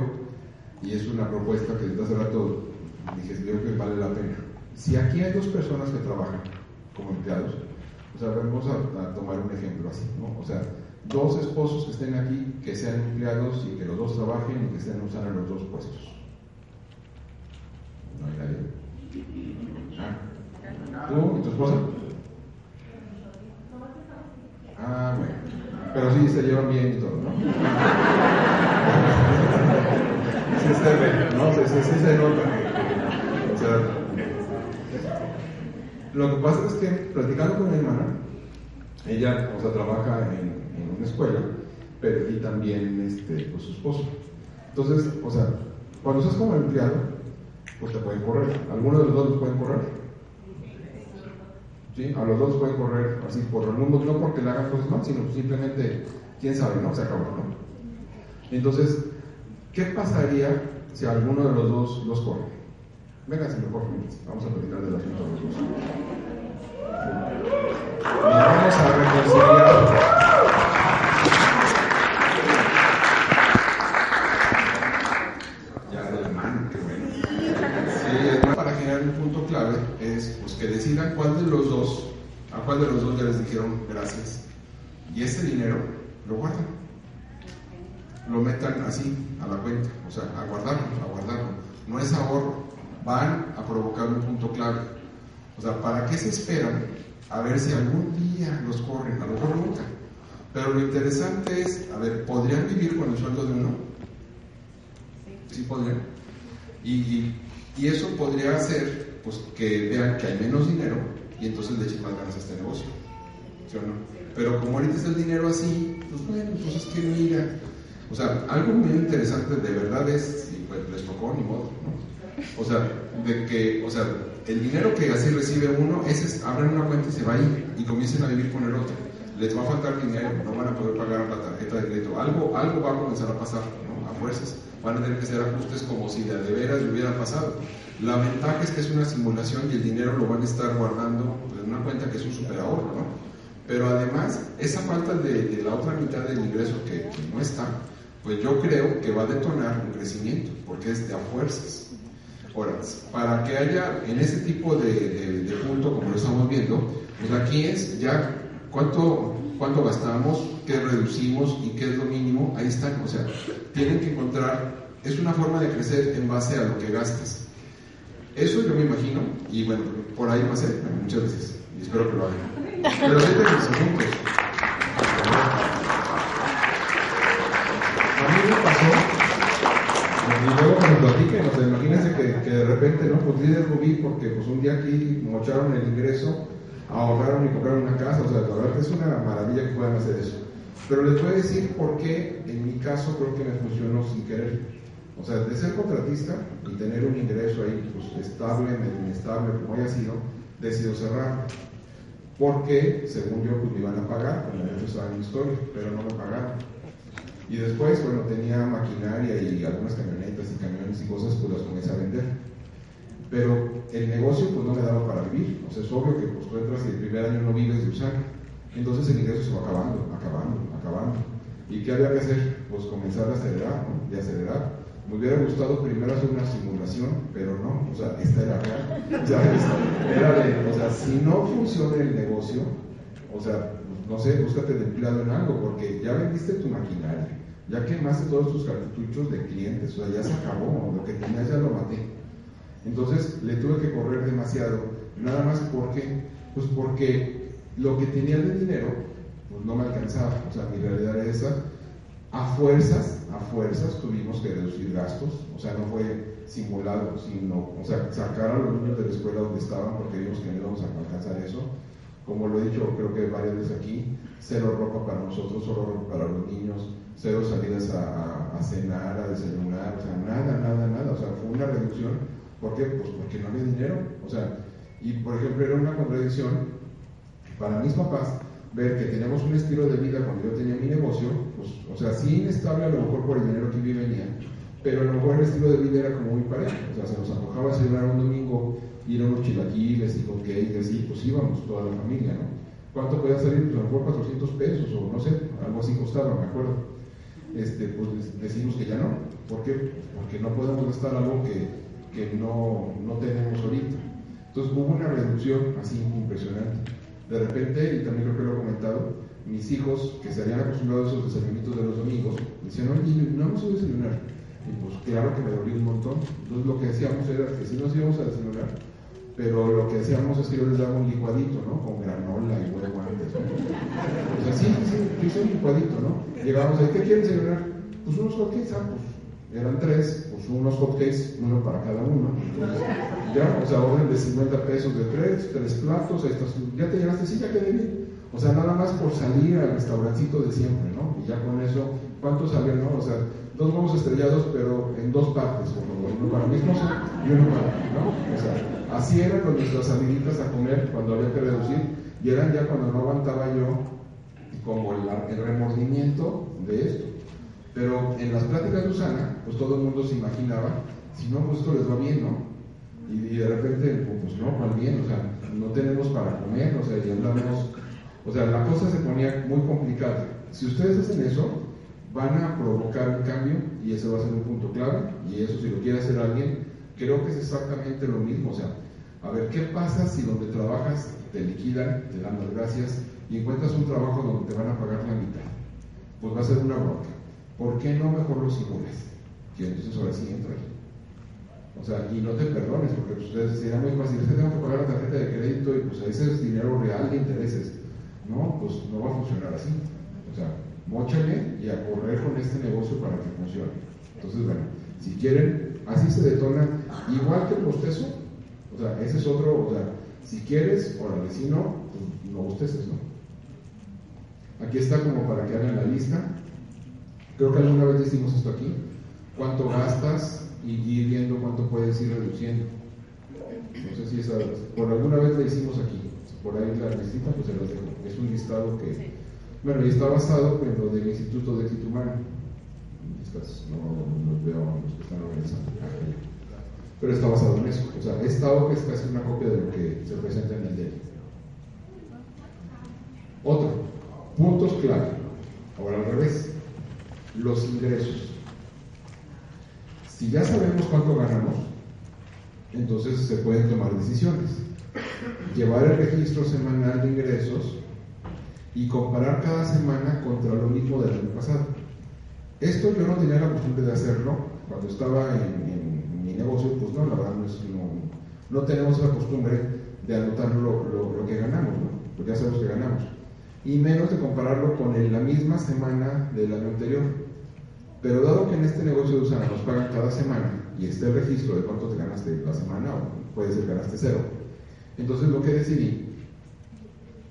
y es una propuesta que desde hace rato dije, creo que vale la pena. Si aquí hay dos personas que trabajan como empleados, o sea, vamos a, a tomar un ejemplo así, ¿no? O sea, dos esposos que estén aquí, que sean empleados y que los dos trabajen y que estén usando los dos puestos. No hay nadie. Ah. ¿Tú y tu esposa? Ah, bueno. Pero sí se llevan bien y todo, ¿no? (laughs) sí, está bien, ¿no? Sí, sí, sí se nota o sea, lo que pasa es que platicando con mi hermana, ella, o sea, trabaja en, en una escuela, pero y también este, pues, su esposo. Entonces, o sea, cuando estás como empleado, pues te pueden correr. Algunos de los dos los pueden correr. ¿Sí? A los dos pueden correr así por el mundo, no porque le hagan cosas mal, sino simplemente, quién sabe, ¿no? Se acabó, ¿no? Entonces, ¿qué pasaría si alguno de los dos los corre? Vénganse mejor, vamos a platicar del asunto de los dos. Nos vamos a reconciliar. Ya de la mano, qué bueno. Sí, para generar un punto clave es decidan cuál de los dos, a cuál de los dos ya les dijeron gracias. Y ese dinero lo guardan. Lo metan así a la cuenta, o sea, a guardarlo, a guardarlo. No es ahorro, van a provocar un punto clave. O sea, ¿para qué se esperan? A ver si algún día los corren, a lo mejor nunca. Pero lo interesante es, a ver, ¿podrían vivir con el sueldo de uno? Sí, podrían. Y, y, eso podría hacer pues, que vean que hay menos dinero y entonces le echen más ganas a este negocio. ¿Sí o no? Pero como ahorita es el dinero así, pues bueno, entonces que mira. O sea, algo muy interesante de verdad es, y pues les tocó ni modo, ¿no? O sea, de que, o sea, el dinero que así recibe uno, ese es, abren una cuenta y se va a ir y comiencen a vivir con el otro. Les va a faltar dinero, no van a poder pagar la tarjeta de crédito. Algo, algo va a comenzar a pasar, ¿no? A fuerzas. Van a tener que hacer ajustes como si de, de veras hubiera pasado. La ventaja es que es una simulación y el dinero lo van a estar guardando en una cuenta que es un super ahorro, ¿no? Pero además, esa falta de, la otra mitad del ingreso que, no está, pues yo creo que va a detonar un crecimiento, porque es de a fuerzas. Ahora, para que haya en ese tipo de, punto, como lo estamos viendo, pues aquí es ya cuánto, cuánto gastamos, qué reducimos y qué es lo mínimo, ahí están. O sea, tienen que encontrar, es una forma de crecer en base a lo que gastas. Eso yo me imagino, y bueno, por ahí ser muchas veces, y espero que lo hagan. Pero siempre los asuntos. A mí me pasó, y luego que nos platiquen, o sea, imagínense que, que, de repente, ¿no? Pues dice Rubí, porque pues un día aquí mocharon el ingreso, ahorraron y compraron una casa, o sea, la verdad que es una maravilla que puedan hacer eso. Pero les voy a decir por qué, en mi caso, creo que me funcionó sin querer. O sea, de ser contratista y tener un ingreso ahí pues, estable, medio inestable, como haya sido, decido cerrar. Porque, según yo, pues me iban a pagar, como ya estaba en mi historia, pero no me pagaron. Y después, bueno, tenía maquinaria y algunas camionetas y camiones y cosas, pues las comencé a vender. Pero el negocio, pues no me daba para vivir. O sea, es obvio que pues, tú entras el primer año no vives de usar. Entonces el ingreso se va acabando, acabando, acabando. ¿Y qué había que hacer? Pues comenzar a acelerar, ¿no? Y acelerar. Me hubiera gustado primero hacer una simulación, pero no, o sea, esta era real. Sea, era de, o sea, si no funciona el negocio, o sea, no sé, búscate de empleado en algo, porque ya vendiste tu maquinaria, ya quemaste todos tus cartuchos de clientes, o sea, ya se acabó, lo que tenías ya lo maté. Entonces le tuve que correr demasiado, nada más porque, pues porque lo que tenía de dinero, pues no me alcanzaba, o sea, mi realidad era esa. A fuerzas, a fuerzas tuvimos que reducir gastos, o sea, no fue simulado, sino, o sea, sacar a los niños de la escuela donde estaban porque vimos que no íbamos a alcanzar eso. Como lo he dicho, creo que varias veces aquí, cero ropa para nosotros, solo ropa para los niños, cero salidas a, cenar, a desayunar, o sea, nada, nada, nada, o sea, fue una reducción. ¿Por qué? Pues porque no había dinero, o sea, y por ejemplo era una contradicción para mis papás ver que teníamos un estilo de vida cuando yo tenía mi negocio, pues, o sea, sí inestable a lo mejor por el dinero que venía, pero a lo mejor el estilo de vida era como muy parejo, o sea, se nos antojaba celebrar un domingo, ir a unos chilaquiles y con cake, y pues íbamos toda la familia, ¿no? ¿Cuánto podía salir? Pues a lo mejor 400 pesos, o no sé, algo así costaba, me acuerdo. Este, pues decimos que ya no. ¿Por qué? Porque no podemos gastar algo que, que no, no tenemos ahorita. Entonces hubo una reducción así impresionante. De repente, y también creo que lo he comentado, mis hijos que se habían acostumbrado a esos desayunitos de los domingos, decían, oye, no vamos a desayunar. Y pues claro que me dolió un montón. Entonces lo que hacíamos era que sí nos íbamos a desayunar, pero lo que hacíamos es que yo les daba un licuadito, ¿no? Con granola y huevo antes. ¿no? O sea, sí, sí, hice un licuadito, ¿no? Llegábamos ahí, ¿qué quieren desayunar? Pues unos hotcakes, ah, pues eran tres, pues unos hotcakes, uno para cada uno. Entonces, ya, o sea, orden de 50 pesos de tres, tres platos, estas, ya te llegaste, sí, ya quedé bien. O sea, nada más por salir al restaurancito de siempre, ¿no? Y ya con eso, ¿cuánto salían, no? O sea, dos huevos estrellados, pero en dos partes, uno para mí y uno para mí, ¿no? O sea, así eran con nuestras saliditas a comer cuando había que reducir, y eran ya cuando no aguantaba yo como el, el remordimiento de esto. Pero en las pláticas de Usana, pues todo el mundo se imaginaba, si no, pues esto les va bien, ¿no? Y, de repente, pues no, mal bien, o sea, no tenemos para comer, o sea, y andamos, o sea, la cosa se ponía muy complicada. Si ustedes hacen eso, van a provocar un cambio y ese va a ser un punto clave y eso si lo quiere hacer alguien, creo que es exactamente lo mismo, o sea, a ver, ¿qué pasa si donde trabajas te liquidan, te dan las gracias y encuentras un trabajo donde te van a pagar la mitad? Pues va a ser una bronca. ¿Por qué no mejor lo simulas? Y entonces ahora sí entra O sea, y no te perdones, porque pues, ustedes dirán muy fácil, que tengo que pagar la tarjeta de crédito y pues ese es dinero real de intereses. No, pues no va a funcionar así. O sea, mochale y a correr con este negocio para que funcione. Entonces, bueno, si quieren, así se detona, igual que el bostezo, o sea, ese es otro, o sea, si quieres, órale, si no, pues no bosteces, ¿no? Aquí está como para que hagan la lista. Creo que alguna vez hicimos esto aquí. ¿Cuánto gastas? Y ir viendo cuánto puedes ir reduciendo. No sé si esa, por alguna vez la hicimos aquí. Por ahí la listita, pues se las dejo. Es un listado que bueno, y está basado en lo del Instituto de Éxito Humano. no los veo los que están organizando. Pero está basado en eso. O sea, esta hoja es casi una copia de lo que se presenta en el DEL. Otro, puntos clave. Ahora al revés, los ingresos. Si ya sabemos cuánto ganamos, entonces se pueden tomar decisiones. Llevar el registro semanal de ingresos y comparar cada semana contra lo mismo del año pasado. Esto yo no tenía la costumbre de hacerlo cuando estaba en, mi negocio, pues no, la verdad no, no, tenemos la costumbre de anotar lo, que ganamos, ¿no? porque ya sabemos que ganamos. Y menos de compararlo con la misma semana del año anterior. Pero dado que en este negocio de Usana nos pagan cada semana y este registro de cuánto te ganaste la semana, o puede ser ganaste cero, entonces lo que decidí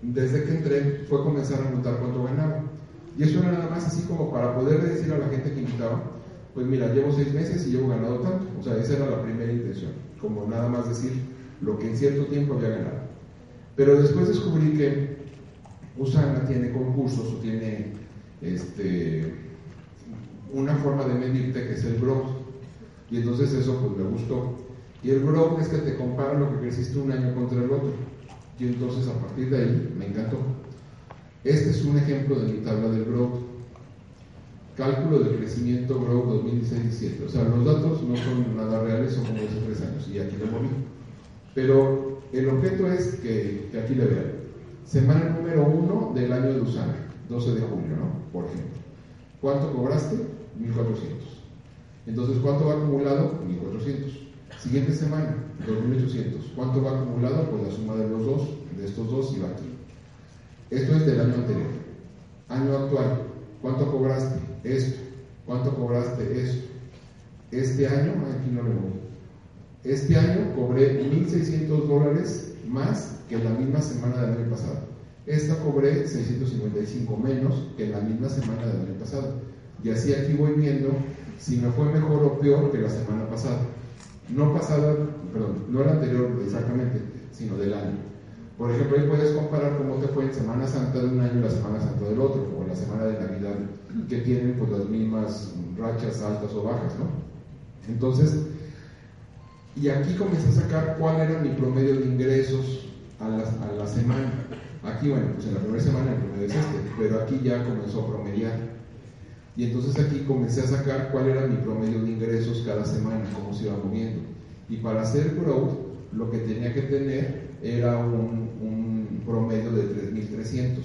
desde que entré fue comenzar a notar cuánto ganaba. Y eso era nada más así como para poder decir a la gente que invitaba, pues mira, llevo seis meses y llevo ganado tanto. O sea, esa era la primera intención, como nada más decir lo que en cierto tiempo había ganado. Pero después descubrí que Usana tiene concursos o tiene este, una forma de medirte que es el growth. Y entonces eso pues me gustó. Y el growth es que te compara lo que creciste un año contra el otro. Y entonces a partir de ahí me encantó. Este es un ejemplo de mi tabla del growth. Cálculo de crecimiento growth 2016-17. O sea, los datos no son nada reales, son como hace tres años. Y aquí lo moví. Pero el objeto es que, aquí le vean. Semana número uno del año de Usana, 12 de junio, ¿no? Por ejemplo. ¿Cuánto cobraste? 1400. Entonces, ¿cuánto va acumulado? 1400. Siguiente semana, 2.800. ¿Cuánto va acumulado? Pues la suma de los dos, de estos dos y va aquí. Esto es del año anterior. Año actual, ¿cuánto cobraste? Esto. ¿Cuánto cobraste? Esto. Este año, aquí no lo voy. Este año cobré 1.600 dólares más que la misma semana del año pasado. Esta cobré 655 menos que la misma semana del año pasado. Y así aquí voy viendo si me fue mejor o peor que la semana pasada no pasada, perdón, no el anterior exactamente, sino del año. Por ejemplo, ahí puedes comparar cómo te fue en Semana Santa de un año y la Semana Santa del otro, o la Semana de Navidad, que tienen pues las mismas rachas altas o bajas, ¿no? Entonces, y aquí comencé a sacar cuál era mi promedio de ingresos a la, a la semana. Aquí, bueno, pues en la primera semana el promedio es este, pero aquí ya comenzó a promediar. Y entonces aquí comencé a sacar cuál era mi promedio de ingresos cada semana, cómo se iba moviendo. Y para hacer growth, lo que tenía que tener era un, promedio de 3.300.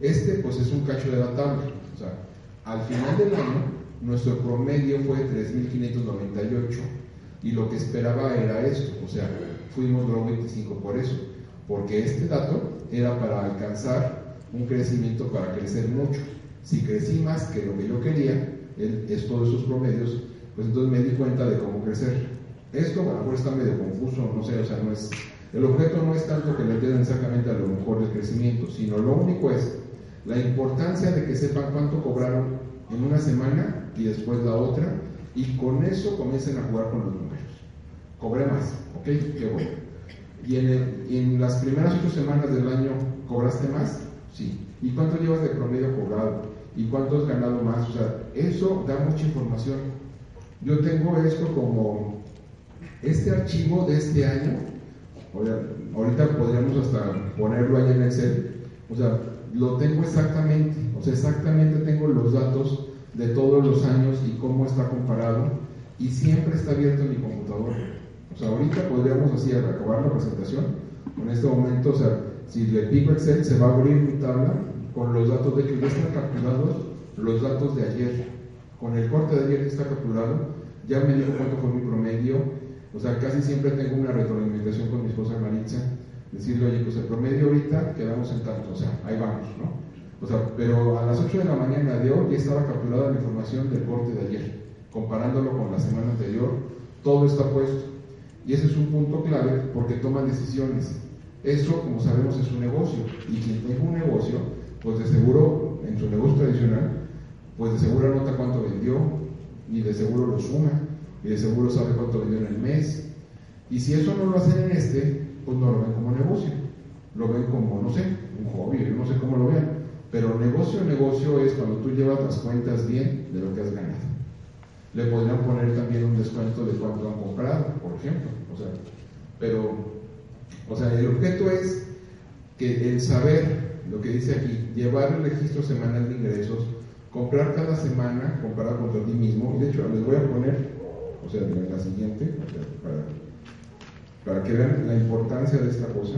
Este pues es un cacho de la tabla. O sea, al final del año, nuestro promedio fue 3.598 y lo que esperaba era esto. O sea, fuimos grow 25 por eso. Porque este dato era para alcanzar un crecimiento para crecer mucho. Si crecí más que lo que yo quería, es todos esos promedios, pues entonces me di cuenta de cómo crecer. Esto a lo mejor está medio confuso, no sé, o sea, no es, el objeto no es tanto que le entiendan exactamente a lo mejor el crecimiento, sino lo único es la importancia de que sepan cuánto cobraron en una semana y después la otra, y con eso comiencen a jugar con los números. Cobré más, ¿ok? Qué bueno. ¿Y en, en las primeras ocho semanas del año cobraste más? Sí. ¿Y cuánto llevas de promedio cobrado? Y cuánto has ganado más. O sea, eso da mucha información. Yo tengo esto como Este archivo de este año, ahorita podríamos hasta ponerlo ahí en Excel, o sea, lo tengo exactamente, o sea, exactamente tengo los datos de todos los años y cómo está comparado y siempre está abierto en mi computadora. O sea, ahorita podríamos así acabar la presentación. En este momento, o sea, si le pico Excel, se va a abrir mi tabla con los datos de que ya están capturados los datos de ayer. Con el corte de ayer que está capturado, ya me dijo cuánto fue mi promedio. O sea, casi siempre tengo una retroalimentación con mi esposa Maritza, decirle, oye, pues el promedio ahorita quedamos en tanto, o sea, ahí vamos, ¿no? O sea, pero a las 8 de la mañana de hoy ya estaba capturada la información del corte de ayer, comparándolo con la semana anterior, todo está puesto. Y ese es un punto clave porque toman decisiones. Eso, como sabemos, es un negocio. Y quien tenga un negocio, pues de seguro, en su negocio tradicional, pues de seguro anota cuánto vendió, y de seguro lo suma, y de seguro sabe cuánto vendió en el mes. Y si eso no lo hacen en este, pues no lo ven como negocio. Lo ven como, no sé, un hobby, yo no sé cómo lo vean. Pero negocio, negocio es cuando tú llevas las cuentas bien de lo que has ganado le podrían poner también un descuento de cuánto han comprado, por ejemplo. O sea, pero, o sea, el objeto es que el saber, lo que dice aquí, llevar el registro semanal de ingresos, comprar cada semana, comparar contra ti mismo, y de hecho les voy a poner, o sea, la siguiente, para, para que vean la importancia de esta cosa.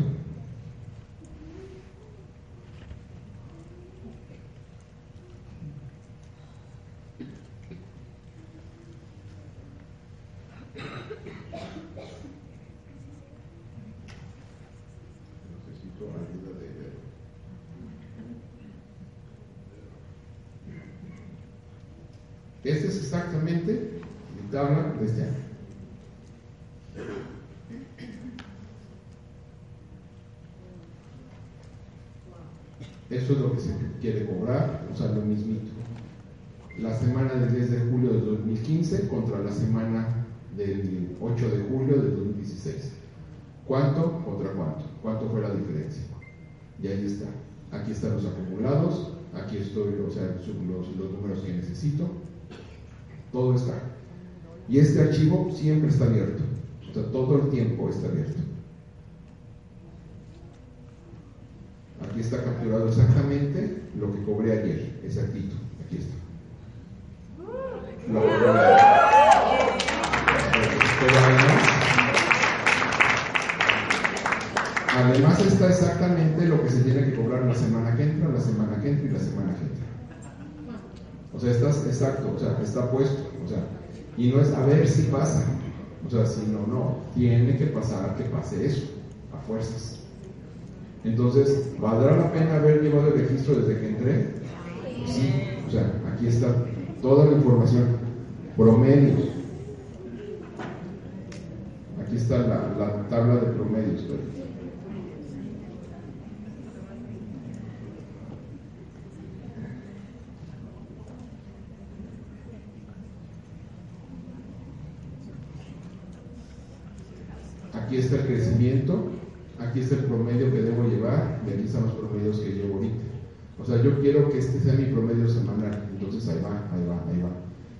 Este es exactamente mi tabla de este año. Eso es lo que se quiere cobrar, o sea, lo mismito. La semana del 10 de julio de 2015 contra la semana del 8 de julio de 2016. ¿Cuánto contra cuánto? ¿Cuánto fue la diferencia? Y ahí está. Aquí están los acumulados, aquí estoy, o sea, los números que necesito, todo está. Y este archivo siempre está abierto. O sea, todo el tiempo está abierto. Aquí está capturado exactamente lo que cobré ayer, exactito. Aquí está. Lo además, está exactamente lo que se tiene que cobrar la semana que entra, la semana que entra y la semana que entra. O sea, estás exacto, o sea, está puesto, o sea, y no es a ver si pasa, o sea, si no, no, tiene que pasar que pase eso, a fuerzas. Entonces, ¿valdrá la pena haber llevado el registro desde que entré? Sí, o sea, aquí está toda la información, promedios. Aquí está la, la tabla de promedios. Aquí está el crecimiento, aquí está el promedio que debo llevar y aquí están los promedios que llevo ahorita. O sea, yo quiero que este sea mi promedio semanal, entonces ahí va, ahí va, ahí va.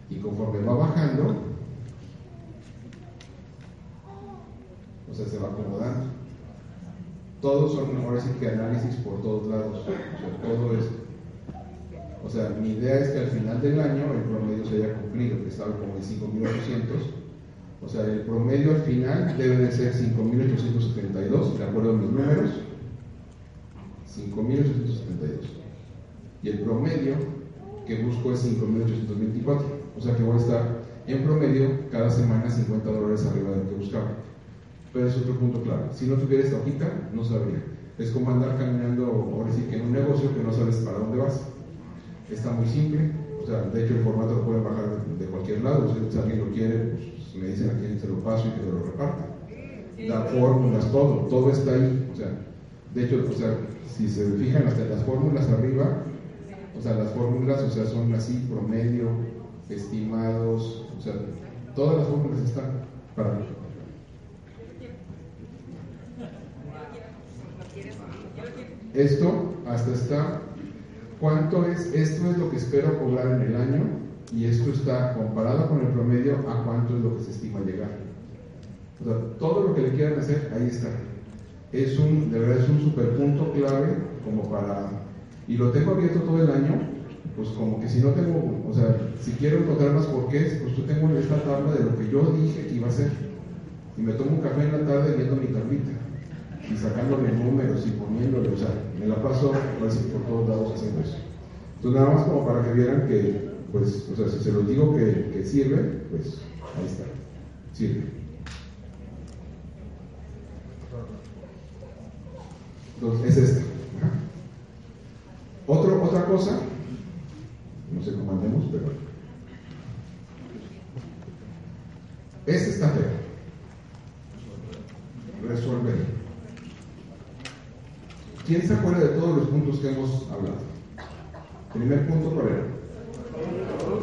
Y conforme va bajando, o sea, se va acomodando. Todos son, sí que análisis por todos lados, o sea, todo es. O sea, mi idea es que al final del año el promedio se haya cumplido, que estaba como en 5.800 o sea, el promedio al final debe de ser 5.872, de acuerdo a mis números. 5.872. Y el promedio que busco es 5.824. O sea que voy a estar en promedio cada semana 50 dólares arriba de lo que buscaba. Pero es otro punto clave. Si no tuviera esta hojita, no sabría. Es como andar caminando, ahora sí que en un negocio que no sabes para dónde vas. Está muy simple. O sea, de hecho el formato lo pueden bajar de cualquier lado. Si alguien lo quiere, pues me dicen a quién se lo paso y que se lo reparta. Da fórmulas, todo, todo está ahí. O sea, de hecho, o sea, si se fijan hasta las fórmulas arriba, o sea, las fórmulas, o sea, son así, promedio, estimados, o sea, todas las fórmulas están para Esto hasta está, ¿cuánto es? Esto es lo que espero cobrar en el año y esto está comparado con el promedio a cuánto es lo que se estima llegar. O sea, todo lo que le quieran hacer, ahí está. Es un, de verdad es un super punto clave como para, y lo tengo abierto todo el año, pues como que si no tengo, o sea, si quiero encontrar más porqués, pues yo tengo esta tabla de lo que yo dije que iba a hacer. Y me tomo un café en la tarde viendo mi tablita y sacándole números y poniéndole, o sea, me la paso así por todos lados haciendo eso. Entonces nada más como para que vieran que, pues, o sea, si se los digo que, sirve, pues ahí está, sirve. Entonces, es esta. Otra cosa, no sé cómo andemos, pero. Este está. Resolver. ¿Quién se acuerda de todos los puntos que hemos hablado? Primer punto, ¿cuál era?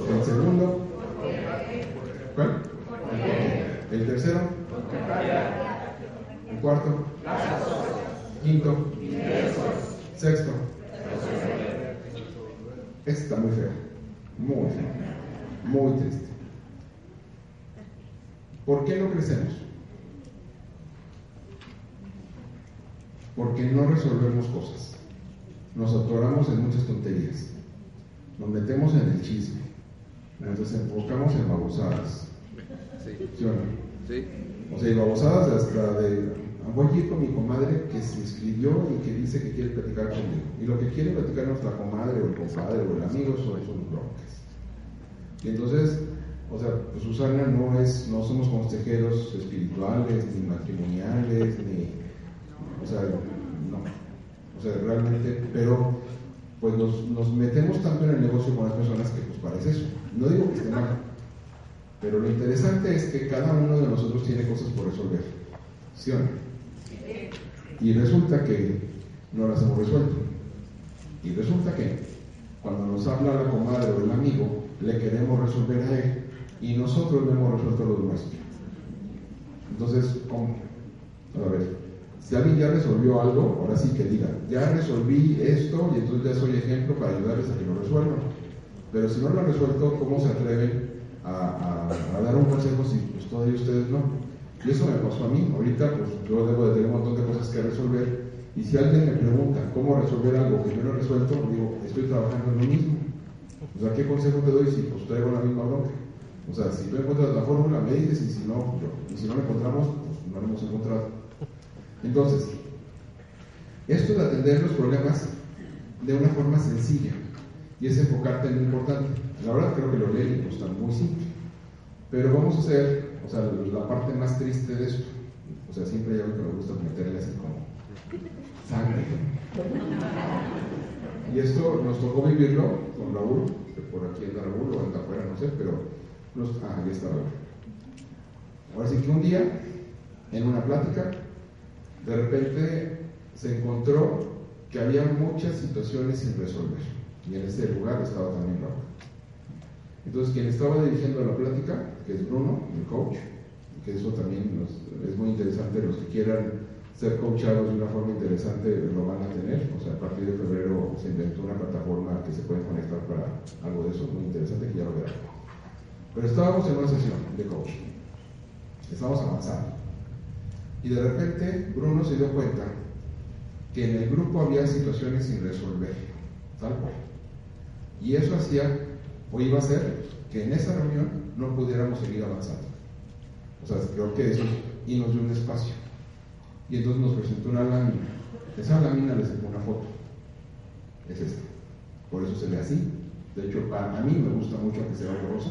El segundo. ¿Cuál? El tercero. El cuarto. Quinto. Sexto. Este está muy feo. Muy feo. Muy triste. ¿Por qué no crecemos? Porque no resolvemos cosas. Nos atoramos en muchas tonterías. Nos metemos en el chisme. Nos desenfocamos en babosadas. Sí. ¿Sí o no? Sí. O sea, y babosadas hasta de voy a ir con mi comadre que se inscribió y que dice que quiere platicar conmigo. Y lo que quiere platicar nuestra comadre o el compadre o el amigo son sus broncas. Y entonces, o sea, pues Susana no es, no somos consejeros espirituales, ni matrimoniales, ni, o sea, no. O sea, realmente, pero pues nos, metemos tanto en el negocio con las personas que pues parece eso. No digo que esté mal, pero lo interesante es que cada uno de nosotros tiene cosas por resolver. ¿Sí o no? Y resulta que no las hemos resuelto. Y resulta que cuando nos habla la comadre o el amigo, le queremos resolver a él y nosotros no hemos resuelto lo nuestro. Entonces, ¿cómo? A ver, si alguien ya resolvió algo, ahora sí que diga, ya resolví esto y entonces ya soy ejemplo para ayudarles a que lo resuelvan. Pero si no lo han resuelto, ¿cómo se atreven a, dar un consejo si pues, todavía ustedes no? Y eso me pasó a mí. Ahorita, pues yo debo de tener un montón de cosas que resolver. Y si alguien me pregunta cómo resolver algo que yo no he resuelto, digo, estoy trabajando en lo mismo. O sea, ¿qué consejo te doy si pues traigo la misma bronca? O sea, si tú encuentras la fórmula, me dices, y si no, yo. Y si no la encontramos, pues no la hemos encontrado. Entonces, esto de atender los problemas de una forma sencilla y es enfocarte en lo importante. La verdad creo que lo leen pues, está muy simple. Pero vamos a hacer, o sea, la parte más triste de esto. O sea, siempre hay algo que me gusta meterle así como sangre. Y esto nos tocó vivirlo con Raúl, que por aquí anda Raúl o anda afuera, no sé, pero ah, ahí está Raúl. Ahora sí que un día, en una plática, de repente se encontró que había muchas situaciones sin resolver. Y en ese lugar estaba también Raúl. Entonces, quien estaba dirigiendo la plática, que es Bruno, el coach, que eso también es muy interesante, los que quieran ser coachados de una forma interesante lo van a tener. O sea, a partir de febrero se inventó una plataforma que se puede conectar para algo de eso, muy interesante que ya lo verán. Pero estábamos en una sesión de coaching, estábamos avanzando. Y de repente Bruno se dio cuenta que en el grupo había situaciones sin resolver, tal cual. Y eso hacía, o iba a hacer, que en esa reunión no pudiéramos seguir avanzando. O sea, creo que eso y nos dio un espacio. Y entonces nos presentó una lámina. Esa lámina le sacó una foto. Es esta. Por eso se ve así. De hecho, para, mí me gusta mucho que sea rosa,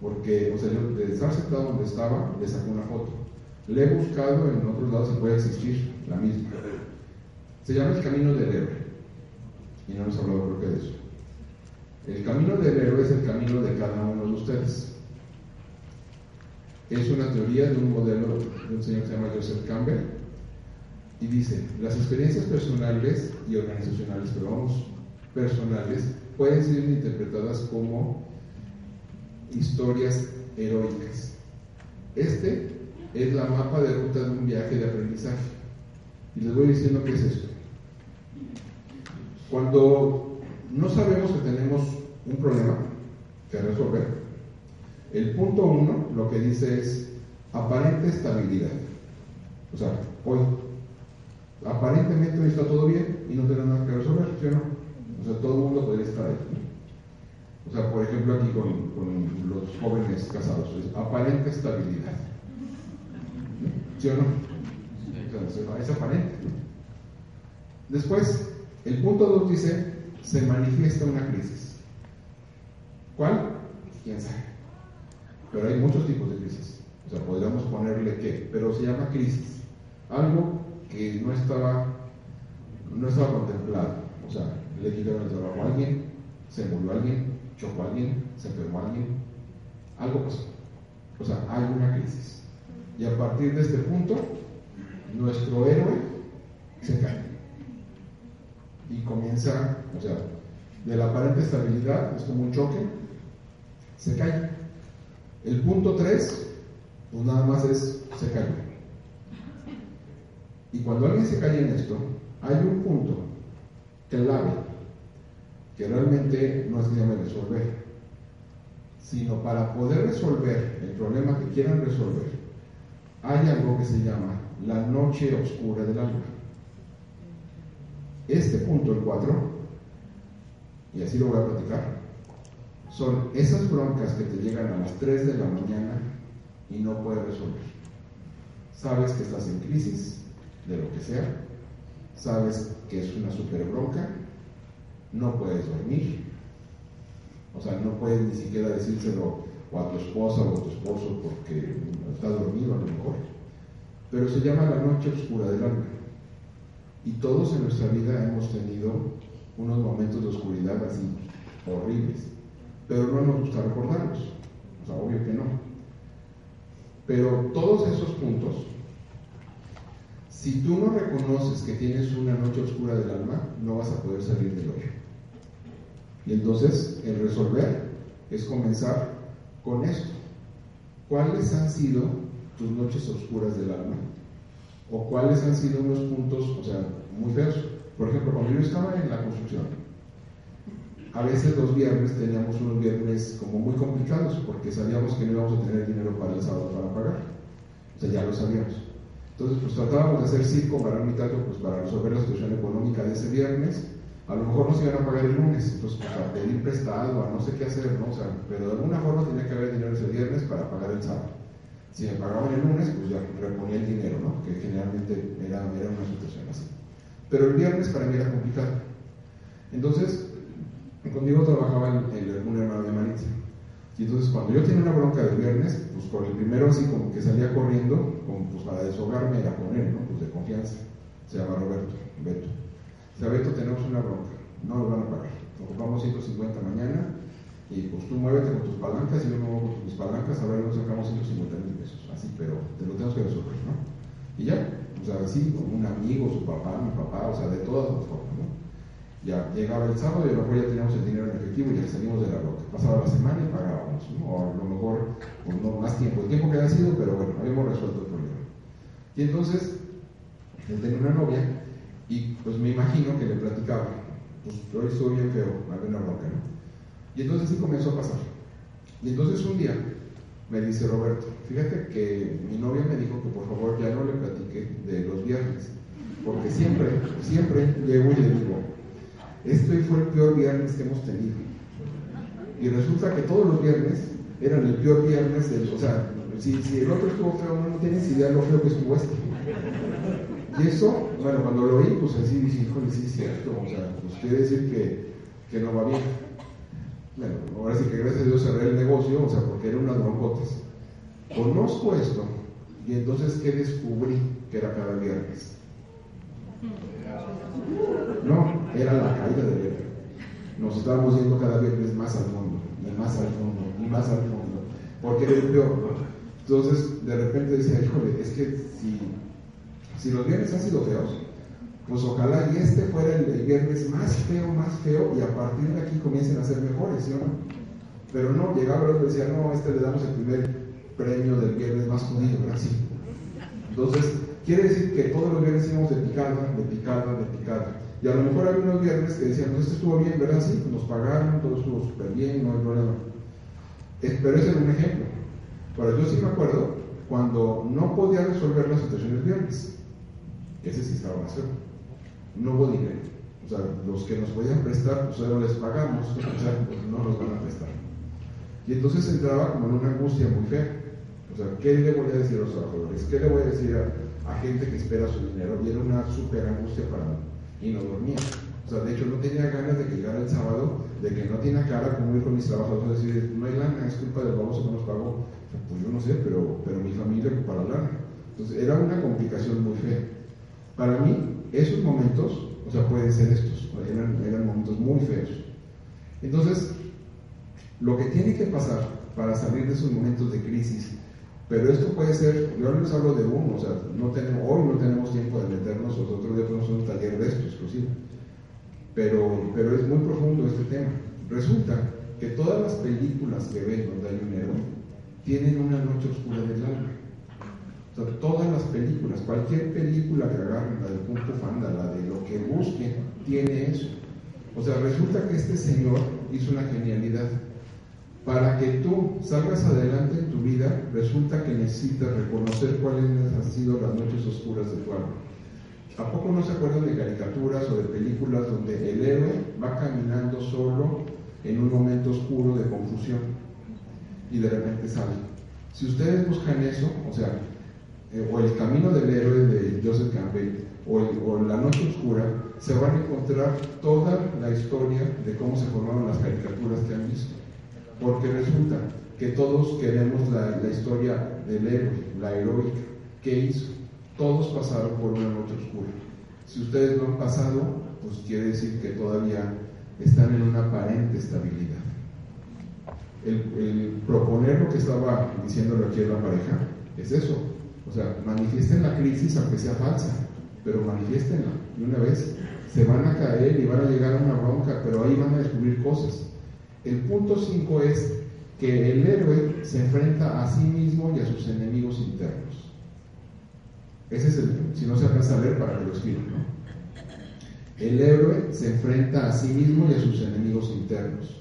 porque, o sea, yo de estar sentado donde estaba, le sacó una foto. Le he buscado en otros lados y puede existir la misma. Se llama el camino del héroe. Y no hemos hablado creo que de eso. El camino del héroe es el camino de cada uno de ustedes. Es una teoría de un modelo de un señor que se llama Joseph Campbell y dice, las experiencias personales y organizacionales, pero vamos, personales, pueden ser interpretadas como historias heroicas. Este es la mapa de ruta de un viaje de aprendizaje. Y les voy diciendo qué es esto. Cuando no sabemos que tenemos un problema que resolver, el punto uno lo que dice es, aparente estabilidad. O sea, hoy, aparentemente hoy está todo bien y no tenemos nada que resolver, ¿sí o no? O sea, todo el mundo podría estar ahí. O sea, por ejemplo, aquí con, con los jóvenes casados, es aparente estabilidad. ¿Sí o no? O sea, es aparente. Después, el punto 2 dice, se manifiesta una crisis. ¿Cuál? ¿Quién sabe? Pero hay muchos tipos de crisis. O sea, podríamos ponerle qué, pero se llama crisis. Algo que no estaba, no estaba contemplado. O sea, le quitaron el trabajo a alguien, se murió alguien, chocó a alguien, se enfermó a alguien. Algo pasó. O sea, hay una crisis. Y a partir de este punto, nuestro héroe se cae. Y comienza, o sea, de la aparente estabilidad, es como un choque, se cae. El punto 3, pues nada más es, se cae. Y cuando alguien se cae en esto, hay un punto clave que realmente no es llame resolver, sino para poder resolver el problema que quieran resolver, hay algo que se llama la noche oscura del alma. Este punto, el 4, y así lo voy a platicar, son esas broncas que te llegan a las 3 de la mañana y no puedes resolver. Sabes que estás en crisis, de lo que sea, sabes que es una super bronca, no puedes dormir, o sea, no puedes ni siquiera decírselo o a tu esposa o a tu esposo porque está dormido a lo mejor. Pero se llama la noche oscura del alma. Y todos en nuestra vida hemos tenido unos momentos de oscuridad así horribles, pero no nos gusta recordarlos. O sea, obvio que no. Pero todos esos puntos, si tú no reconoces que tienes una noche oscura del alma, no vas a poder salir del hoyo. Y entonces el resolver es comenzar con esto. ¿Cuáles han sido tus noches oscuras del alma? ¿O cuáles han sido unos puntos, o sea, muy feos? Por ejemplo, cuando yo estaba en la construcción, a veces los viernes teníamos unos viernes como muy complicados porque sabíamos que no íbamos a tener dinero para el sábado para pagar. O sea, ya lo sabíamos. Entonces, pues tratábamos de hacer circo para un pues para resolver la situación económica de ese viernes. A lo mejor nos iban a pagar el lunes, entonces pues, a pedir prestado, a no sé qué hacer, ¿no? O sea, pero de alguna forma tenía que haber dinero ese viernes para pagar el sábado. Si me pagaban el lunes, pues ya reponía el dinero, ¿no? Que generalmente era, era una situación así. Pero el viernes para mí era complicado. Entonces, conmigo trabajaba en, algún hermano de Maritza. Y entonces cuando yo tenía una bronca del viernes, pues con el primero así como que salía corriendo, pues para deshogarme era con él, ¿no? Pues de confianza. Se llama Roberto, Beto. Dice, Beto, tenemos una bronca, no lo van a pagar. Ocupamos 150 mañana y pues tú muévete con tus palancas y yo muevo con tus palancas, a ver, nos sacamos 150 mil pesos. Así, pero te lo tenemos que resolver, ¿no? Y ya, o sea, así, como un amigo, su papá, mi papá, o sea, de todas las formas, ¿no? Ya llegaba el sábado y a lo mejor ya teníamos el dinero en efectivo y ya salimos de la bronca. Pasaba la semana y pagábamos, ¿no? O a lo mejor, pues no más tiempo, el tiempo que haya sido, pero bueno, habíamos resuelto el problema. Y entonces, él tenía una novia y pues me imagino que le platicaba, pues hoy estoy bien feo, había una bronca, ¿no? Y entonces sí comenzó a pasar. Y entonces un día me dice Roberto, fíjate que mi novia me dijo que por favor ya no le platique de los viernes, porque siempre, siempre llego y le digo, este fue el peor viernes que hemos tenido. Y resulta que todos los viernes eran el peor viernes del, o sea, si, el otro estuvo feo, no, tienes idea de lo feo que estuvo este. Y eso, bueno, cuando lo oí, pues así dije, híjole, sí es cierto, o sea, pues quiere decir que, que no va bien. Bueno, ahora sí que gracias a Dios cerré el negocio, o sea, porque era unas broncotas. Conozco esto, y entonces, ¿qué descubrí que era cada viernes? No, era la caída de guerra. Nos estábamos yendo cada viernes más al fondo, y más al fondo, y más al fondo, porque era el peor. Entonces, de repente decía, híjole, es que si, si los viernes han sido feos, pues ojalá y este fuera el, viernes más feo, más feo, y a partir de aquí comiencen a ser mejores, ¿sí o no? Pero no, llegaba el otro y decía, no, este le damos el primer premio del viernes más jodido, ¿verdad? Sí. Entonces, quiere decir que todos los viernes íbamos de picada, de picada, de picada. Y a lo mejor había unos viernes que decían, pues este estuvo bien, ¿verdad? Sí, nos pagaron, todo estuvo súper bien, no hay problema. pero ese es un ejemplo. Pero yo sí me acuerdo cuando no podía resolver las situaciones viernes. Ese sí estaba más feo. No hubo dinero. O sea, los que nos podían prestar, pues ahora les pagamos, o sea, pues no nos van a prestar. Y entonces entraba como en una angustia muy fea. O sea, ¿qué le voy a decir a los trabajadores? ¿Qué le voy a decir a, a gente que espera su dinero? Y era una súper angustia para mí. Y no dormía. O sea, de hecho no tenía ganas de que llegara el sábado, de que no tiene cara como con mis trabajadores, decir, no hay lana, es culpa del baboso que nos pagó. Pues yo no sé, pero, pero mi familia la lana. Entonces era una complicación muy fea. Para mí, esos momentos, o sea, pueden ser estos, eran, momentos muy feos. Entonces, lo que tiene que pasar para salir de esos momentos de crisis, pero esto puede ser, yo no les hablo de uno, o sea, no tenemos, hoy no tenemos tiempo de meternos, nosotros ya tenemos un taller de esto exclusivo, pero, pero es muy profundo este tema. Resulta que todas las películas que ven donde hay un héroe tienen una noche oscura del alma. Todas las películas, cualquier película que agarren, la de Kung Fu Panda, la de lo que busquen, tiene eso. O sea, resulta que este señor hizo una genialidad para que tú salgas adelante en tu vida, resulta que necesitas reconocer cuáles han sido las noches oscuras de tu alma. ¿A poco no se acuerdan de caricaturas o de películas donde el héroe va caminando solo en un momento oscuro de confusión y de repente sale? Si ustedes buscan eso, o sea, eh, o el camino del héroe de Joseph Campbell, o, La Noche Oscura, se van a encontrar toda la historia de cómo se formaron las caricaturas que han visto porque resulta que todos queremos la, la, historia del héroe, la heroica, ¿qué hizo? Todos pasaron por una noche oscura. Si ustedes no han pasado, pues quiere decir que todavía están en una aparente estabilidad. El, proponer lo que estaba diciéndole aquí la pareja es eso. O sea, manifiesten la crisis aunque sea falsa, pero manifiestenla. Y una vez se van a caer y van a llegar a una bronca, pero ahí van a descubrir cosas. El punto 5 es que el héroe se enfrenta a sí mismo y a sus enemigos internos. Ese es el, si no se alcanza a leer para que lo escriban, ¿no? El héroe se enfrenta a sí mismo y a sus enemigos internos.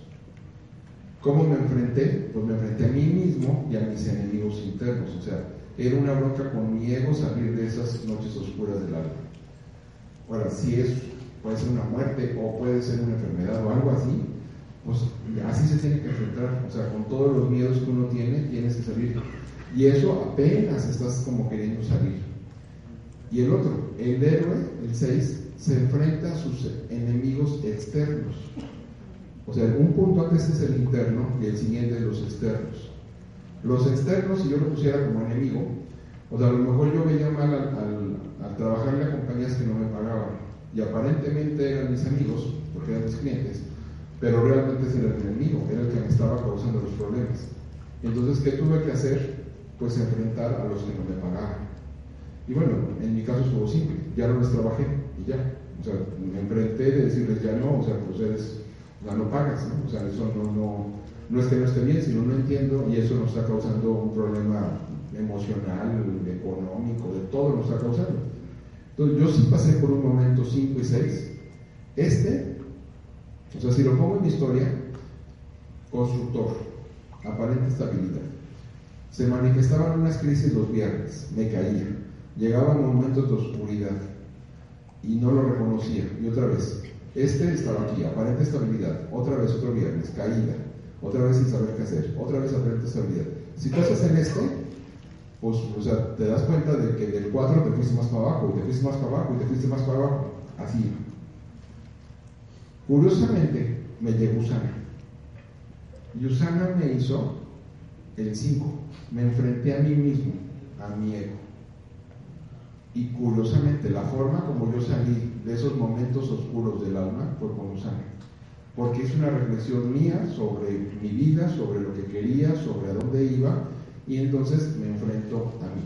¿Cómo me enfrenté? Pues me enfrenté a mí mismo y a mis enemigos internos. O sea, era una bronca con mi ego salir de esas noches oscuras del alma. Ahora, si es, puede ser una muerte o puede ser una enfermedad o algo así, pues así se tiene que enfrentar, o sea, con todos los miedos que uno tiene, tienes que salir. Y eso apenas estás como queriendo salir. Y el otro, el héroe, el 6, se enfrenta a sus enemigos externos. O sea, un punto antes es el interno y el siguiente los externos. Los externos, si yo lo pusiera como enemigo, o sea, a lo mejor yo veía mal al, al, al trabajar en compañías que no me pagaban y aparentemente eran mis amigos, porque eran mis clientes, pero realmente era el enemigo, era el que me estaba causando los problemas. Entonces, ¿qué tuve que hacer? Pues enfrentar a los que no me pagaban. Y bueno, en mi caso estuvo simple, ya no les trabajé y ya. O sea, me enfrenté de decirles ya no, o sea, pues eres, ya no pagas, ¿no? O sea, eso no, no, no es que no esté bien, sino no entiendo y eso nos está causando un problema emocional, económico, de todo nos está causando. Entonces, yo sí pasé por un momento 5 y 6. Este o sea, si lo pongo en mi historia, constructor, aparente estabilidad. Se manifestaban unas crisis los viernes, me caía, llegaban momentos de oscuridad y no lo reconocía. Y otra vez, este estaba aquí, aparente estabilidad, otra vez otro viernes, caída, otra vez sin saber qué hacer, otra vez aparente estabilidad. Si tú haces en este, pues, o sea, te das cuenta de que del 4 te fuiste más para abajo, y te fuiste más para abajo, y te fuiste más para abajo, así. Curiosamente, me llegó Usana. Y Usana me hizo el 5. Me enfrenté a mí mismo, a mi ego. Y curiosamente, la forma como yo salí de esos momentos oscuros del alma fue con Usana. Porque es una reflexión mía sobre mi vida, sobre lo que quería, sobre a dónde iba, y entonces me enfrento a mí.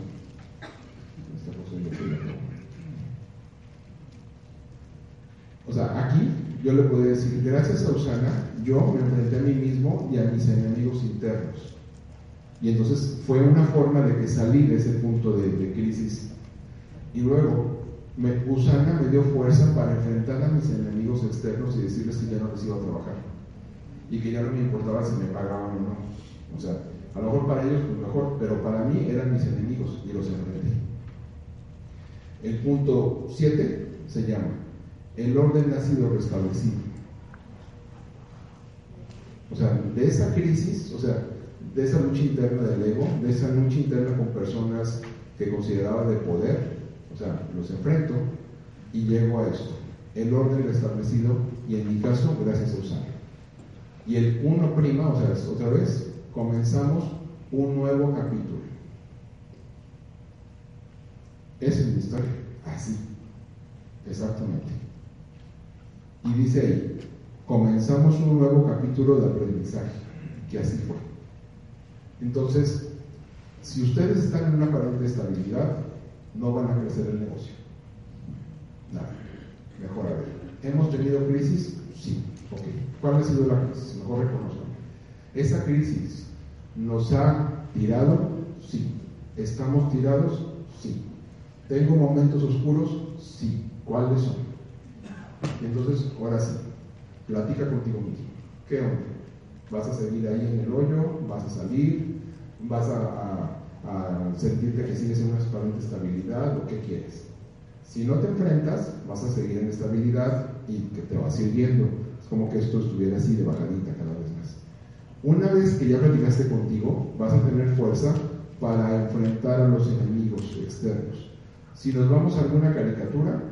O sea, aquí yo le podría decir, gracias a Usana, yo me enfrenté a mí mismo y a mis enemigos internos. Y entonces fue una forma de que salí de ese punto de, de crisis. Y luego, me, Usana me dio fuerza para enfrentar a mis enemigos externos y decirles que ya no les iba a trabajar. Y que ya no me importaba si me pagaban o no. O sea, a lo mejor para ellos, pues mejor, pero para mí eran mis enemigos y los enfrenté. El punto 7 se llama, el orden ha sido restablecido. O sea, de esa crisis, o sea, de esa lucha interna del ego, de esa lucha interna con personas que consideraba de poder, los enfrento y llego a esto. El orden restablecido y en mi caso, gracias a usarlo. Y el 1' prima, o sea, otra vez, comenzamos un nuevo capítulo. Es mi historia, así, exactamente. Y dice ahí, comenzamos un nuevo capítulo de aprendizaje, que así fue. Entonces, si ustedes están en una aparente estabilidad, no van a crecer el negocio. Nada, mejor a ver. ¿Hemos tenido crisis? Sí. ¿Cuál ha sido la crisis? Mejor reconozcan. ¿Esa crisis nos ha tirado? Sí. ¿Estamos tirados? Sí. ¿Tengo momentos oscuros? Sí. ¿Cuáles son? entonces, ahora sí, platica contigo mismo. ¿Qué onda? ¿Vas a seguir ahí en el hoyo? ¿Vas a salir? ¿Vas a, sentirte que sigues en una aparente estabilidad? ¿O qué quieres? Si no te enfrentas, vas a seguir en estabilidad y te vas sirviendo. Es como que esto estuviera así de bajadita cada vez más. Una vez que ya platicaste contigo, vas a tener fuerza para enfrentar a los enemigos externos. Si nos vamos a alguna caricatura,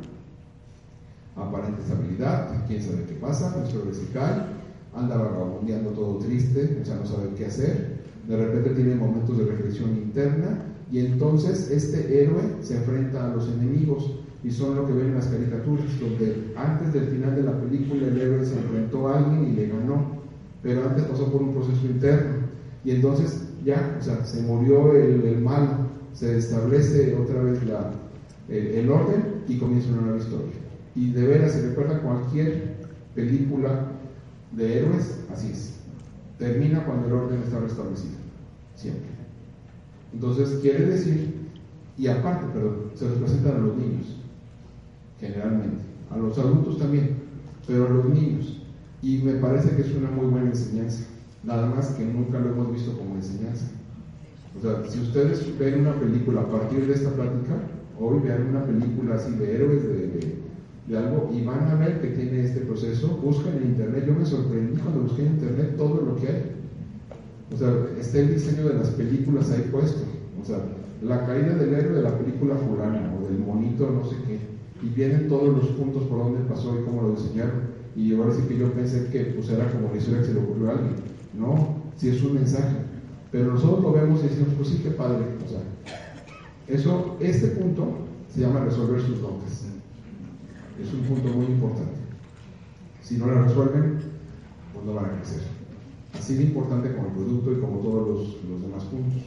aparente estabilidad, quién sabe qué pasa, nuestro vesical, anda vagabundeando todo triste, sea, no sabe qué hacer, de repente tiene momentos de reflexión interna y entonces este héroe se enfrenta a los enemigos y son lo que ven en las caricaturas, donde antes del final de la película el héroe se enfrentó a alguien y le ganó, pero antes pasó por un proceso interno y entonces ya, o sea, se murió el, el malo, se establece otra vez la, el, orden y comienza una nueva historia. Y de veras, se recuerda cualquier película de héroes, así es. Termina cuando el orden está restablecido, siempre. Entonces, quiere decir, y aparte, pero se los presentan a los niños, generalmente, a los adultos también, pero a los niños. Y me parece que es una muy buena enseñanza, nada más que nunca lo hemos visto como enseñanza. O sea, si ustedes ven una película a partir de esta plática, hoy vean una película así de héroes de, de, algo y van a ver que tiene este proceso, buscan en internet, yo me sorprendí cuando busqué en internet todo lo que hay. O sea, está el diseño de las películas ahí puesto. O sea, la caída del héroe de la película fulana o del monito no sé qué. Y vienen todos los puntos por donde pasó y cómo lo diseñaron. Y ahora sí que yo pensé que pues era como la historia que se le ocurrió a alguien. No, sí es un mensaje. Pero nosotros lo vemos y decimos, pues sí, qué padre. O sea, eso, este punto se llama resolver sus dotes. Es un punto muy importante. Si no lo resuelven, pues no van a crecer. Así de importante como el producto y como todos los, los demás puntos.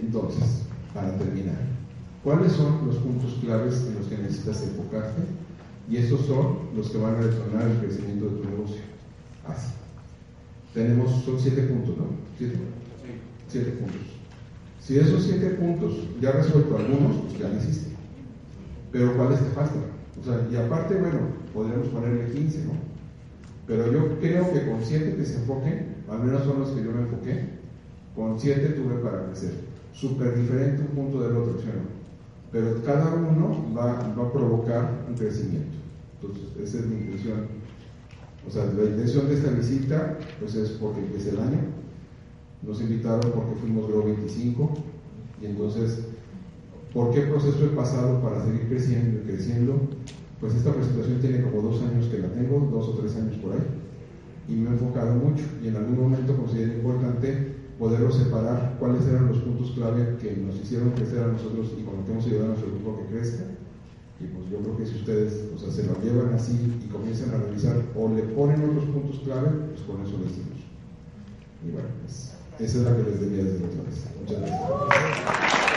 Entonces, para terminar, ¿cuáles son los puntos claves en los que necesitas enfocarte? Y esos son los que van a detonar el crecimiento de tu negocio. Así. Tenemos, son siete puntos, ¿no? ¿Siete? Siete puntos. Si de esos siete puntos ya resuelto algunos, pues ya lo hiciste. Pero ¿cuáles te faltan? O sea, y aparte, bueno, podríamos ponerle 15, ¿no? Pero yo creo que con siete que se enfoquen, al menos son los que yo me enfoqué, con siete tuve para crecer. Súper diferente un punto del otro, ¿sí Pero cada uno va, va a provocar un crecimiento. Entonces, esa es mi intención. O sea, la intención de esta visita, pues es porque empieza el año. Nos invitaron porque fuimos Grow 25 y entonces, ¿por qué proceso he pasado para seguir creciendo y creciendo? Pues esta presentación tiene como dos años que la tengo, dos o tres años por ahí, y me he enfocado mucho y en algún momento consideré importante poderlo separar cuáles eran los puntos clave que nos hicieron crecer a nosotros y que hemos ayudado a nuestro grupo que crezca. Y pues yo creo que si ustedes o sea, se lo llevan así y comienzan a revisar o le ponen otros puntos clave, pues con eso lo hicimos. Y bueno, pues esa es la que les debía decir otra vez. Muchas gracias.